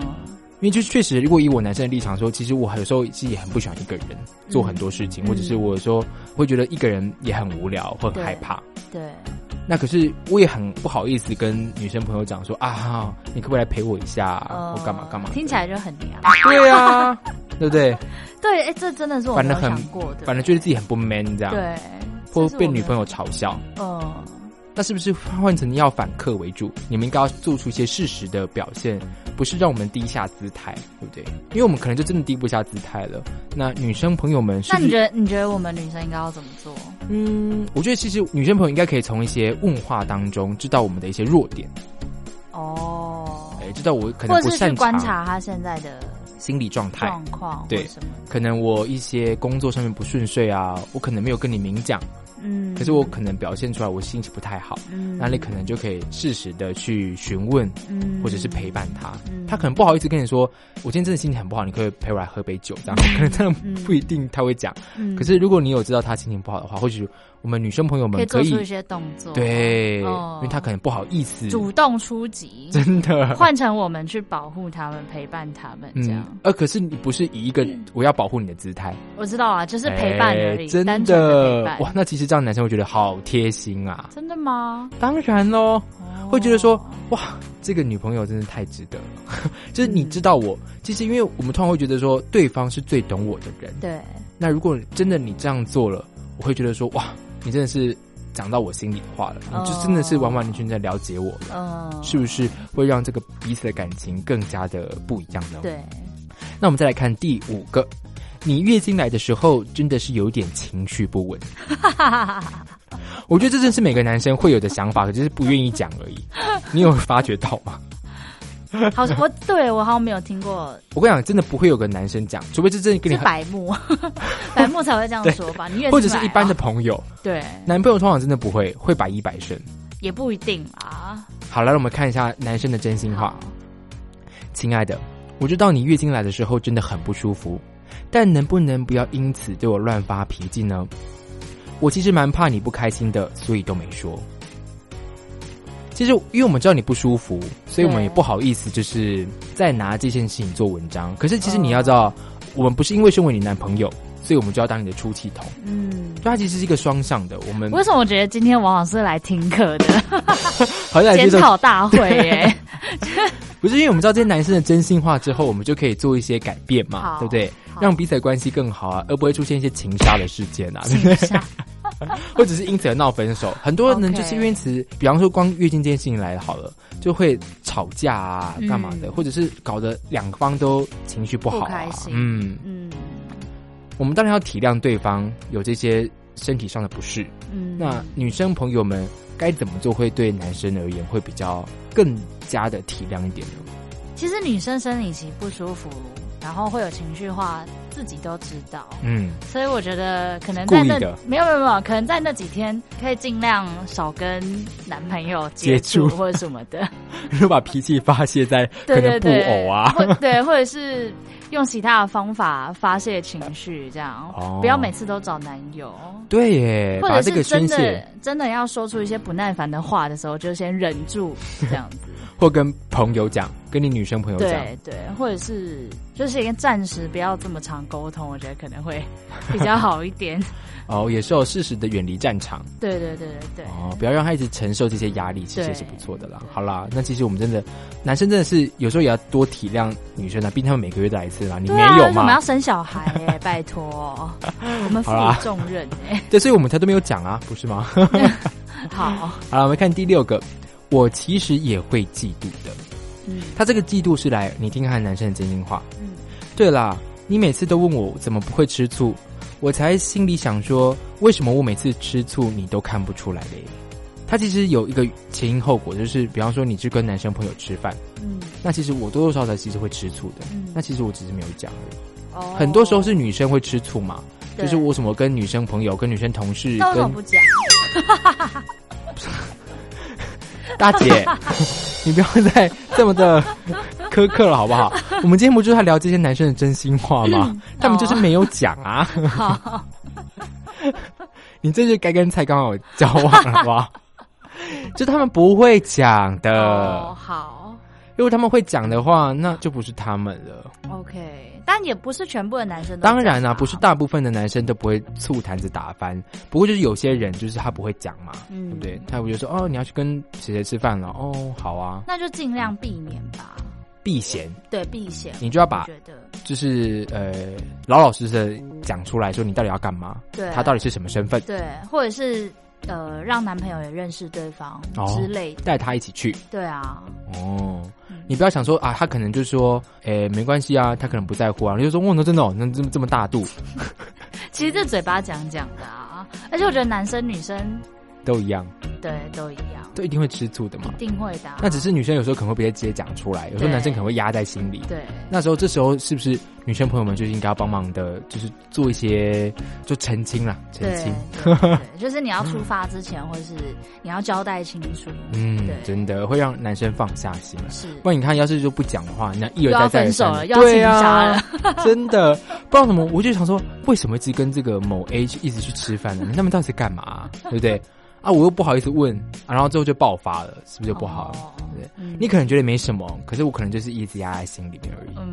因为就是确实，如果以我男生的立场说，其实我有时候其实也很不喜欢一个人做很多事情，嗯或者是我有时候会觉得一个人也很无聊或很害怕。对，那可是我也很不好意思跟女生朋友讲说啊，你可不可以来陪我一下，呃或干嘛干嘛的？听起来就很娘。对啊，对不对？对，哎，这真的是我没有反正很想过的。反正觉得自己很不 man 这样，，对，或被女朋友嘲笑。嗯，那是不是换成要反客为主？你们应该要做出一些事实的表现，不是让我们低下姿态，对不对？因为我们可能就真的低不下姿态了。那女生朋友们是是？那你觉得你觉得我们女生应该要怎么做？嗯，我觉得其实女生朋友应该可以从一些问话当中知道我们的一些弱点，哦，哎，知道我可能不擅长观察他现在的心理状态，状况，对？可能我一些工作上面不顺遂啊，我可能没有跟你明讲，嗯，可是我可能表现出来我心情不太好，嗯。那你可能就可以适时的去询问，嗯。或者是陪伴他。嗯。他可能不好意思跟你说，我今天真的心情很不好，你可以陪我来喝杯酒，这样可能真的不一定他会讲。嗯。可是如果你有知道他心情不好的话，或许我们女生朋友们可以做出一些动作，对，哦因为他可能不好意思，主动出击，真的换成我们去保护他们、陪伴他们这样。呃，可是你不是以一个我要保护你的姿态，我知道啊，就是陪伴而已，哎真的陪的伴。哇，那其实这样男生会觉得好贴心啊。真的吗？当然喽，哦会觉得说哇，这个女朋友真的太值得了。就是你知道我，其实因为我们通常会觉得说对方是最懂我的人。对，那如果真的你这样做了，我会觉得说哇，你真的是讲到我心里的话了，哦你就真的是完完全全在了解我了。嗯，是不是会让这个彼此的感情更加的不一样呢？。对，那我们再来看第五个，你月经来的时候真的是有点情绪不稳。我觉得这正是每个男生会有的想法，可就是不愿意讲而已。你有发觉到吗？好像我对我好像没有听过，我跟你讲，真的不会有个男生讲，除非是真的跟你是，白目，白目才会这样对说吧？你月或者是一般的啊朋友，对，男朋友通常真的不会，会百依百顺。也不一定啊。好，来我们看一下男生的真心话。亲爱的，我知道你月经来的时候真的很不舒服，但能不能不要因此对我乱发脾气呢？我其实蛮怕你不开心的，所以都没说。其实，因为我们知道你不舒服，所以我们也不好意思，就是再拿这件事情做文章。可是，其实你要知道，我们不是因为身为你男朋友，所以我们就要当你的出气筒。嗯，它其实是一个双向的。我们为什么我觉得今天王老师来听课的 好像来检讨大会耶？不是因为我们知道这些男生的真心话之后，我们就可以做一些改变嘛，好对不对？好让彼此的关系更好啊，而不会出现一些情杀的事件啊，对不对？或者是因此而闹分手。很多人就是因为此，比方说光月经这件事情来好了，就会吵架啊，嗯干嘛的，或者是搞得两方都情绪不好、啊，不开心嗯，嗯我们当然要体谅对方有这些身体上的不适。嗯，那女生朋友们该怎么做会对男生而言会比较更加的体谅一点呢？其实女生生理期不舒服，然后会有情绪化，自己都知道。嗯，所以我觉得可能在那没有没有没有，可能在那几天可以尽量少跟男朋友接接触。触或者什么的，就把脾气发泄在 可对能布偶啊，或 对，或者是用其他的方法发泄情绪，这样、哦。不要每次都找男友。对耶，或者是真的，真的要说出一些不耐烦的话的时候，就先忍住这样子。或跟朋友讲，跟你女生朋友讲，对对，或者是就是一个暂时不要这么常沟通，我觉得可能会比较好一点。哦，也是有适时的远离战场，对对对对对。哦，不要让他一直承受这些压力，其实也是不错的啦。好啦，那其实我们真的，男生真的是有时候也要多体谅女生啊，毕竟他们每个月都来一次啦，你没有为什么要？生小孩耶？拜托，我们负重任哎。对，所以我们才都没有讲啊，不是吗？好，好了，我们看第六个，我其实也会嫉妒的。嗯他这个嫉妒是来，你听看男生的真心话。嗯，对啦，你每次都问我怎么不会吃醋，我才心里想说，为什么我每次吃醋你都看不出来嘞？他其实有一个前因后果，就是比方说你去跟男生朋友吃饭，嗯那其实我多多少少其实会吃醋的，嗯那其实我只是没有讲而已。哦很多时候是女生会吃醋嘛，就是我什么跟女生朋友、跟女生同事、那为什么跟不讲？大姐，你不要再这么的苛刻了好不好？我们今天不就是在聊这些男生的真心话吗？他们就是没有讲啊。好，你这就该跟蔡刚好交往了，好不好？就他们不会讲的，哦，好如果他们会讲的话，那就不是他们了。，OK，但也不是全部的男生。当然啦、不是大部分的男生都不会醋坛子打翻，不过就是有些人就是他不会讲嘛，嗯对不对？他会就说哦，你要去跟谁谁吃饭了，哦，好啊，那就尽量避免吧。避嫌，对，避嫌，你就要把就是呃老老实实的讲出来说你到底要干嘛，对他到底是什么身份，对，或者是呃，让男朋友也认识对方哦之类的。带他一起去。对啊，哦，嗯你不要想说啊，他可能就说，诶、没关系啊，他可能不在乎啊，你就说，哦，那真的、哦，那这么这么大度，其实这嘴巴讲讲的啊，而且我觉得男生女生都一样。对，都一样，都一定会吃醋的嘛一。定会的啊、那只是女生有时候可能会不直接讲出来，有时候男生可能会压在心里。对那时候，这时候是不是女生朋友们就应该要帮忙的，就是做一些就澄清啦，澄对清。就是你要出发之前，或是你要交代清楚，嗯对，真的会让男生放下心了。是不然你看，要是就不讲的话，那一而再再手了，要对啊了，，真的不知道怎么，我就想说，为什么一直跟这个某 A 去一直去吃饭呢？他们到底在干嘛、对不对？啊，我又不好意思问，啊、然后最后就爆发了，是不是就不好了？哦对嗯你可能觉得没什么，可是我可能就是一直压在心里面而已。嗯，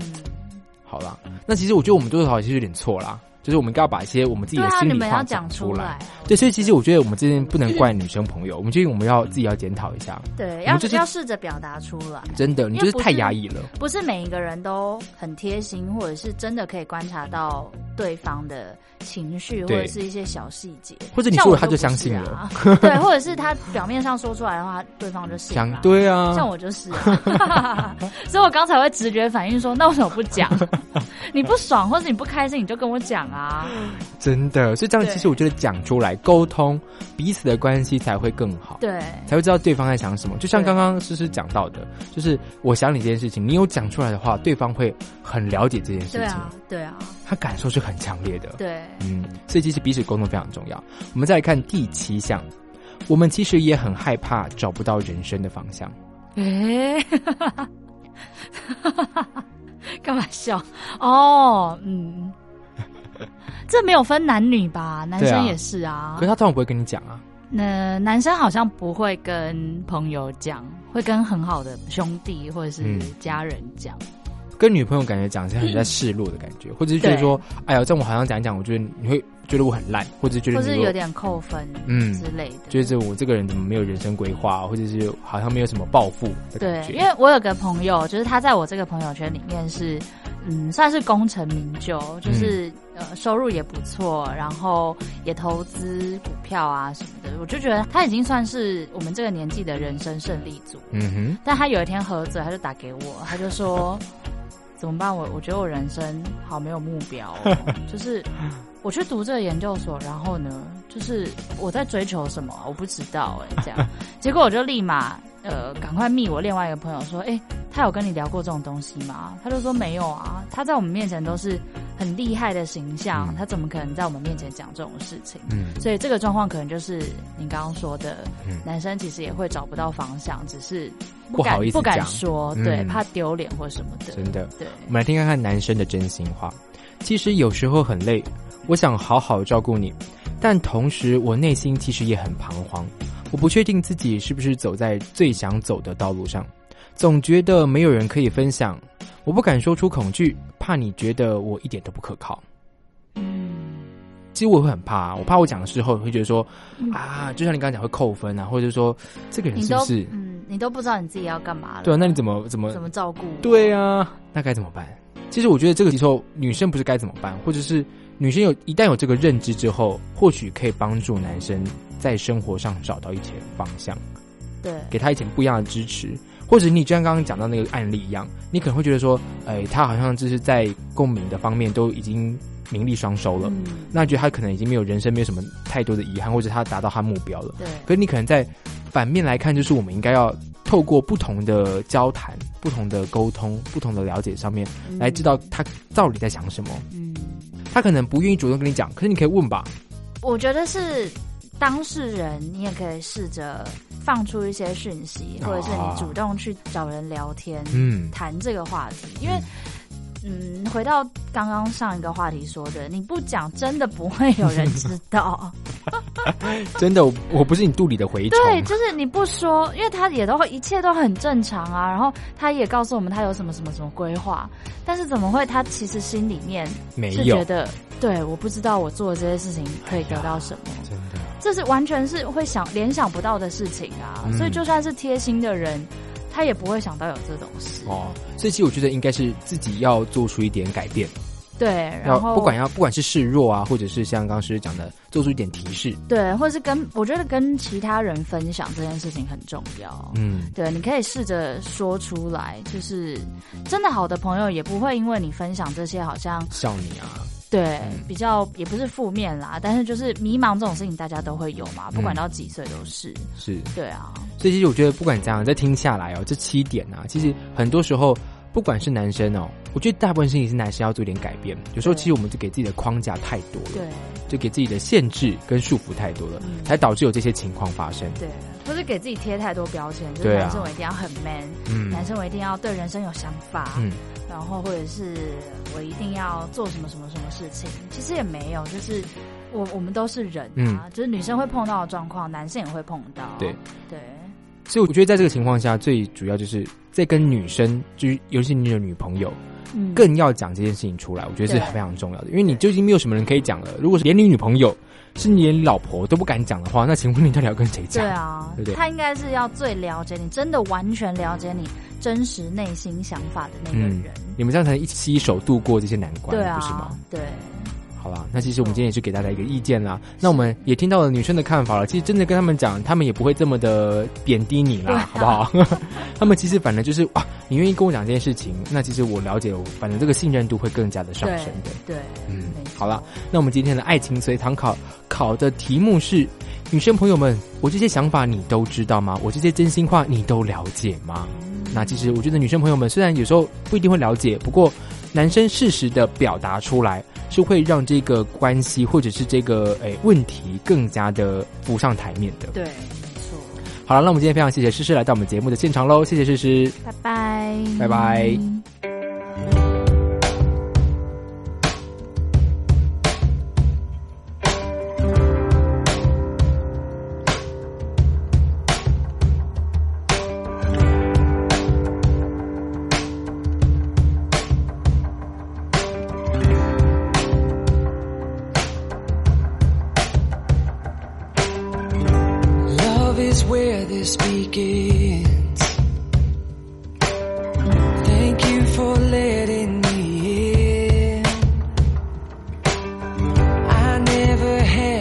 好啦，那其实我觉得我们多多少少其实有点错啦，就是我们应该要把一些我们自己的心里话你们要讲出来啊，对，所以其实我觉得我们这边不能怪女生朋友，我们觉得我们要自己要检讨一下，对，要就是要试着表达出来。真的，你就是太压抑了。不是每一个人都很贴心，或者是真的可以观察到对方的情绪，或者是一些小细节。或者你像说了他就相信了啊，对，或者是他表面上说出来的话，对方就信想了。对啊，像我就是、啊，所以我刚才会直觉反应说，那为什么不讲？你不爽或者你不开心，你就跟我讲啊。真的，所以这样其实我觉得讲出来沟通，彼此的关系才会更好，对，才会知道对方在想什么。就像对刚刚诗诗讲到的，就是我想你这件事情，你有讲出来的话，对方会很了解这件事情，对啊，对啊，他感受是很强烈的。对，嗯，所以其实彼此沟通非常重要。我们再来看第七项，我们其实也很害怕找不到人生的方向。诶、干嘛笑？哦，嗯，这没有分男女吧？男生也是啊。可是他通常不会跟你讲啊。那男生好像不会跟朋友讲，会跟很好的兄弟或者是嗯家人讲。跟女朋友感觉讲是很在示弱的感觉，或者是觉得说，哎呀，这我好像讲一讲，我觉得你会觉得我很烂，或者是觉得或是有点扣分，嗯之类的。觉得我这个人怎么没有人生规划，或者是好像没有什么抱负的感对，因为我有个朋友，就是他在我这个朋友圈里面是，嗯，算是功成名就，就是、呃收入也不错，然后也投资股票啊什么的。我就觉得他已经算是我们这个年纪的人生胜利组。嗯哼，但他有一天喝醉，他就打给我，他就说怎么办？我我觉得我人生好没有目标、哦，就是我去读这个研究所，然后呢，就是我在追求什么啊，我不知道哎、这样。结果我就立马呃赶快密我另外一个朋友说，哎、他有跟你聊过这种东西吗？他就说没有啊，他在我们面前都是很厉害的形象，嗯他怎么可能在我们面前讲这种事情？嗯所以这个状况可能就是你刚刚说的，嗯男生其实也会找不到方向，只是不好意思敢不敢讲说，嗯对，怕丢脸或什么的。真的。对，我们来听看看男生的真心话。其实有时候很累，我想好好照顾你，但同时我内心其实也很彷徨。我不确定自己是不是走在最想走的道路上，总觉得没有人可以分享。我不敢说出恐惧，怕你觉得我一点都不可靠。嗯，其实我会很怕、我怕我讲的时候会觉得说嗯啊，就像你刚刚讲会扣分啊，或者说这个人是不是？嗯，你都不知道你自己要干嘛了。对啊，那你怎么怎么怎么照顾？对啊，那该怎么办？其实我觉得这个时候女生不是该怎么办，或者是女生有一旦有这个认知之后，或许可以帮助男生在生活上找到一些方向，对给他一点不一样的支持。或者你就像刚刚讲到那个案例一样，你可能会觉得说，哎，他好像就是在共鸣的方面都已经名利双收了，嗯，那觉得他可能已经没有人生没有什么太多的遗憾，或者他达到他目标了。对可是你可能在反面来看，就是我们应该要透过不同的交谈、不同的沟通、不同的了解上面，嗯来知道他到底在想什么。嗯，他可能不愿意主动跟你讲，可是你可以问吧。我觉得是当事人，你也可以试着放出一些讯息，或者是啊你主动去找人聊天，嗯，谈这个话题，因为。嗯，回到刚刚上一个话题说的，你不讲，真的不会有人知道。真的，我我不是你肚里的蛔虫。对，就是你不说，因为他也都会一切都很正常啊。然后他也告诉我们他有什么什么什么规划，但是怎么会他其实心里面没有是觉，得，对，我不知道我做的这些事情可以得到什么，真的，这是完全是会想联想不到的事情啊。嗯所以就算是贴心的人，他也不会想到有这种事。哦，所以其实我觉得应该是自己要做出一点改变，对，然后不管要不管是示弱啊，或者是像刚刚师讲的，做出一点提示。对，或者是跟我觉得跟其他人分享这件事情很重要。嗯，对，你可以试着说出来，就是真的好的朋友也不会因为你分享这些，好像笑你啊，对，比较也不是负面啦，但是就是迷茫这种事情大家都会有嘛，不管到几岁都是。是，对啊。所以其实我觉得不管怎样，在听下来哦，这七点啊，其实很多时候不管是男生哦，我觉得大部分事情是男生要做一点改变。有时候其实我们就给自己的框架太多了，对，就给自己的限制跟束缚太多了，才导致有这些情况发生。对，或是给自己贴太多标签，就是男生我一定要很 man，嗯，男生我一定要对人生有想法，嗯。然后，或者是我一定要做什么什么什么事情，其实也没有，就是我我们都是人啊，就是女生会碰到的状况，男生也会碰到。对对，所以我觉得在这个情况下，最主要就是在跟女生，就是尤其是你的女朋友，更要讲这件事情出来，我觉得是非常重要的，因为你就已经没有什么人可以讲了。如果是连你女朋友。是你连老婆都不敢讲的话，那请问你到底要跟谁讲？对啊，对不对？他应该是要最了解你，真的完全了解你真实内心想法的那个人。你们这样才能一起携手度过这些难关，对不是吗？对。好吧，那其实我们今天也是给大家一个意见啦。那我们也听到了女生的看法了。其实真的跟他们讲，他们也不会这么的贬低你啦，好不好？他们其实反正就是啊，你愿意跟我讲这件事情，那其实我了解，反正这个信任度会更加的上升的。对，嗯，好了，那我们今天的爱情随堂考考的题目是：女生朋友们，我这些想法你都知道吗？我这些真心话你都了解吗？那其实我觉得女生朋友们虽然有时候不一定会了解，不过男生适时的表达出来。是会让这个关系或者是这个诶问题更加的浮上台面的。对，没错。好了，那我们今天非常谢谢诗诗来到我们节目的现场喽，谢谢诗诗，拜拜，拜拜。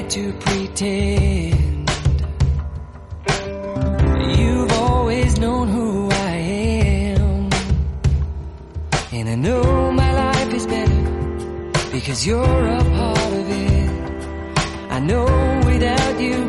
to pretend. You've always known who I am. And I know my life is better Because you're a part of it. I know without you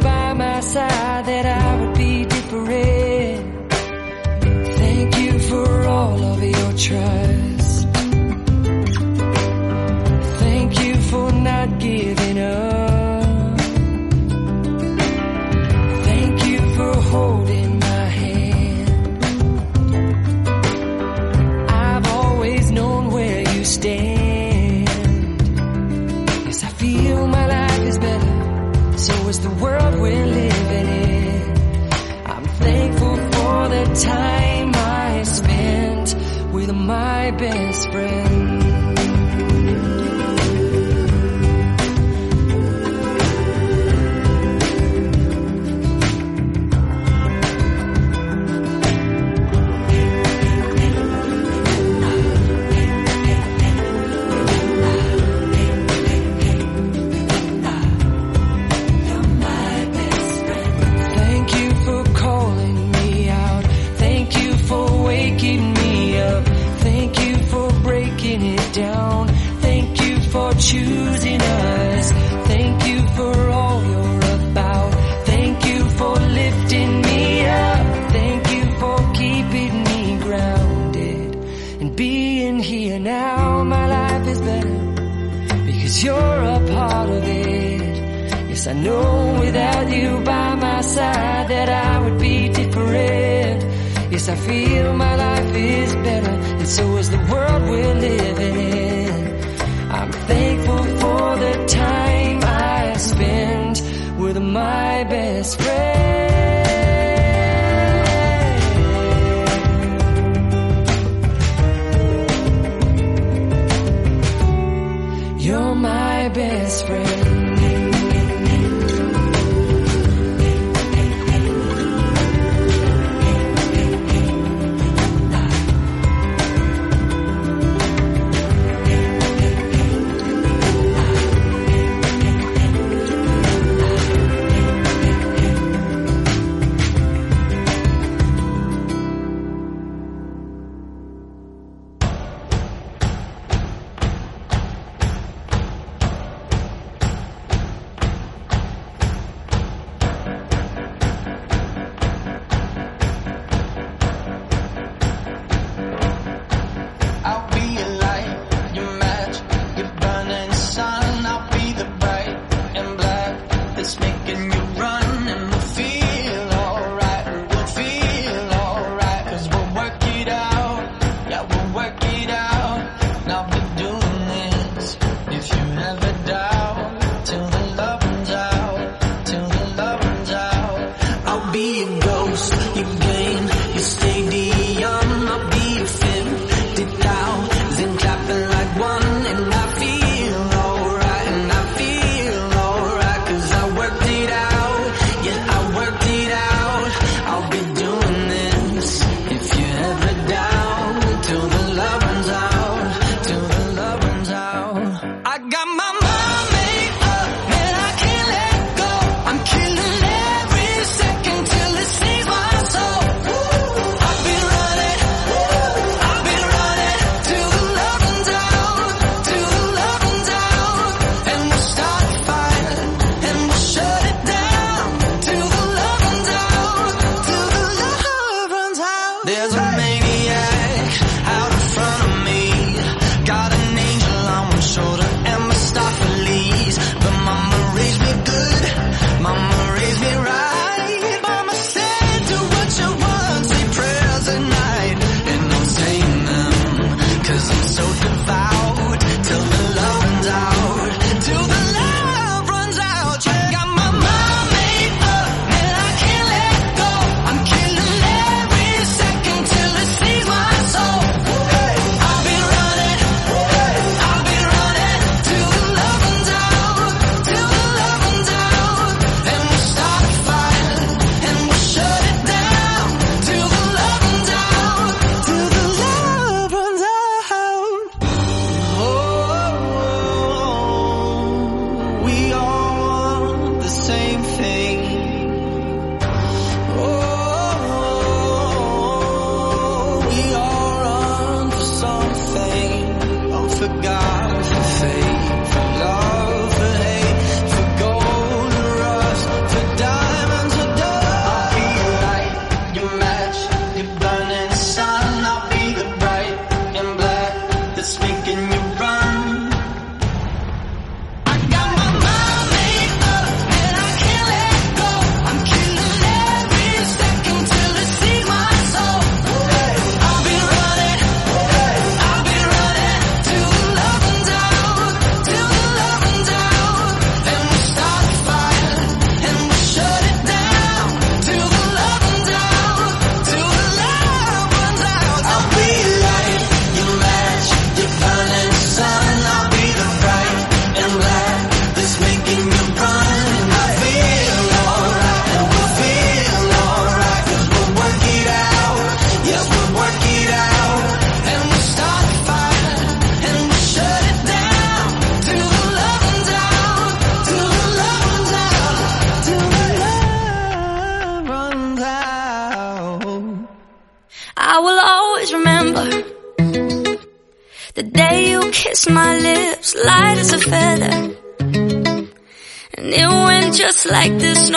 and so is the world we're living.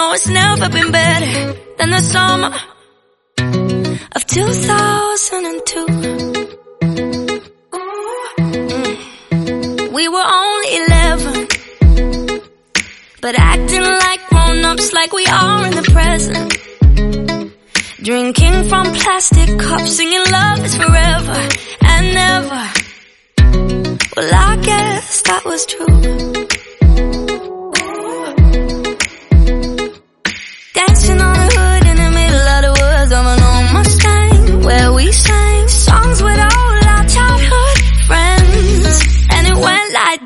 know it's never been better than the summer of 2002. We were only 11, but acting like grown ups, like we are in the present. Drinking from plastic cups, singing love is forever and never. Well, I guess that was true.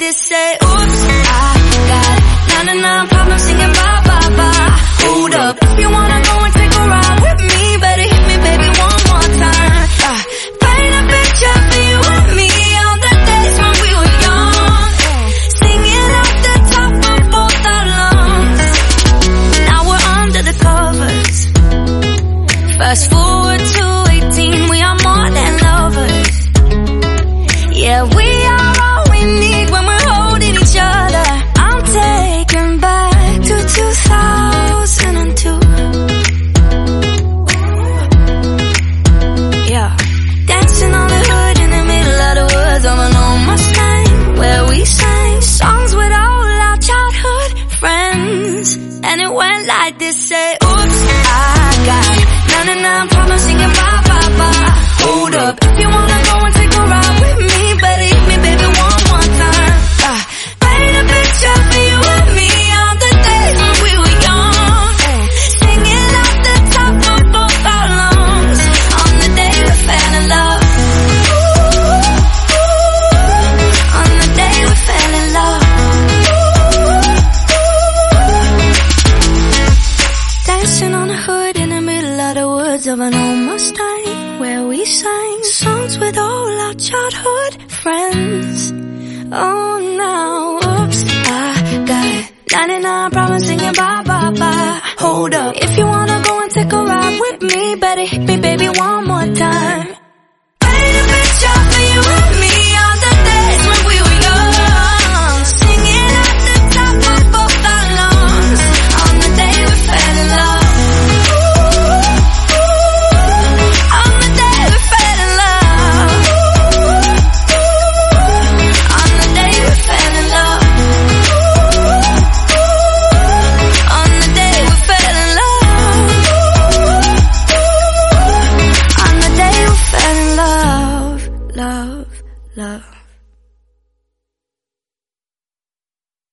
this, say, oops, I got nine nine problems singing bye-bye-bye. Hold up, if you wanna go and take a ride with me, better hit me, baby, one more time. I paint a picture for you and me on the days when we were young. Singing at the top of both our lungs. Now we're under the covers. Fast forward to 18, we are more than lovers. Yeah, we are.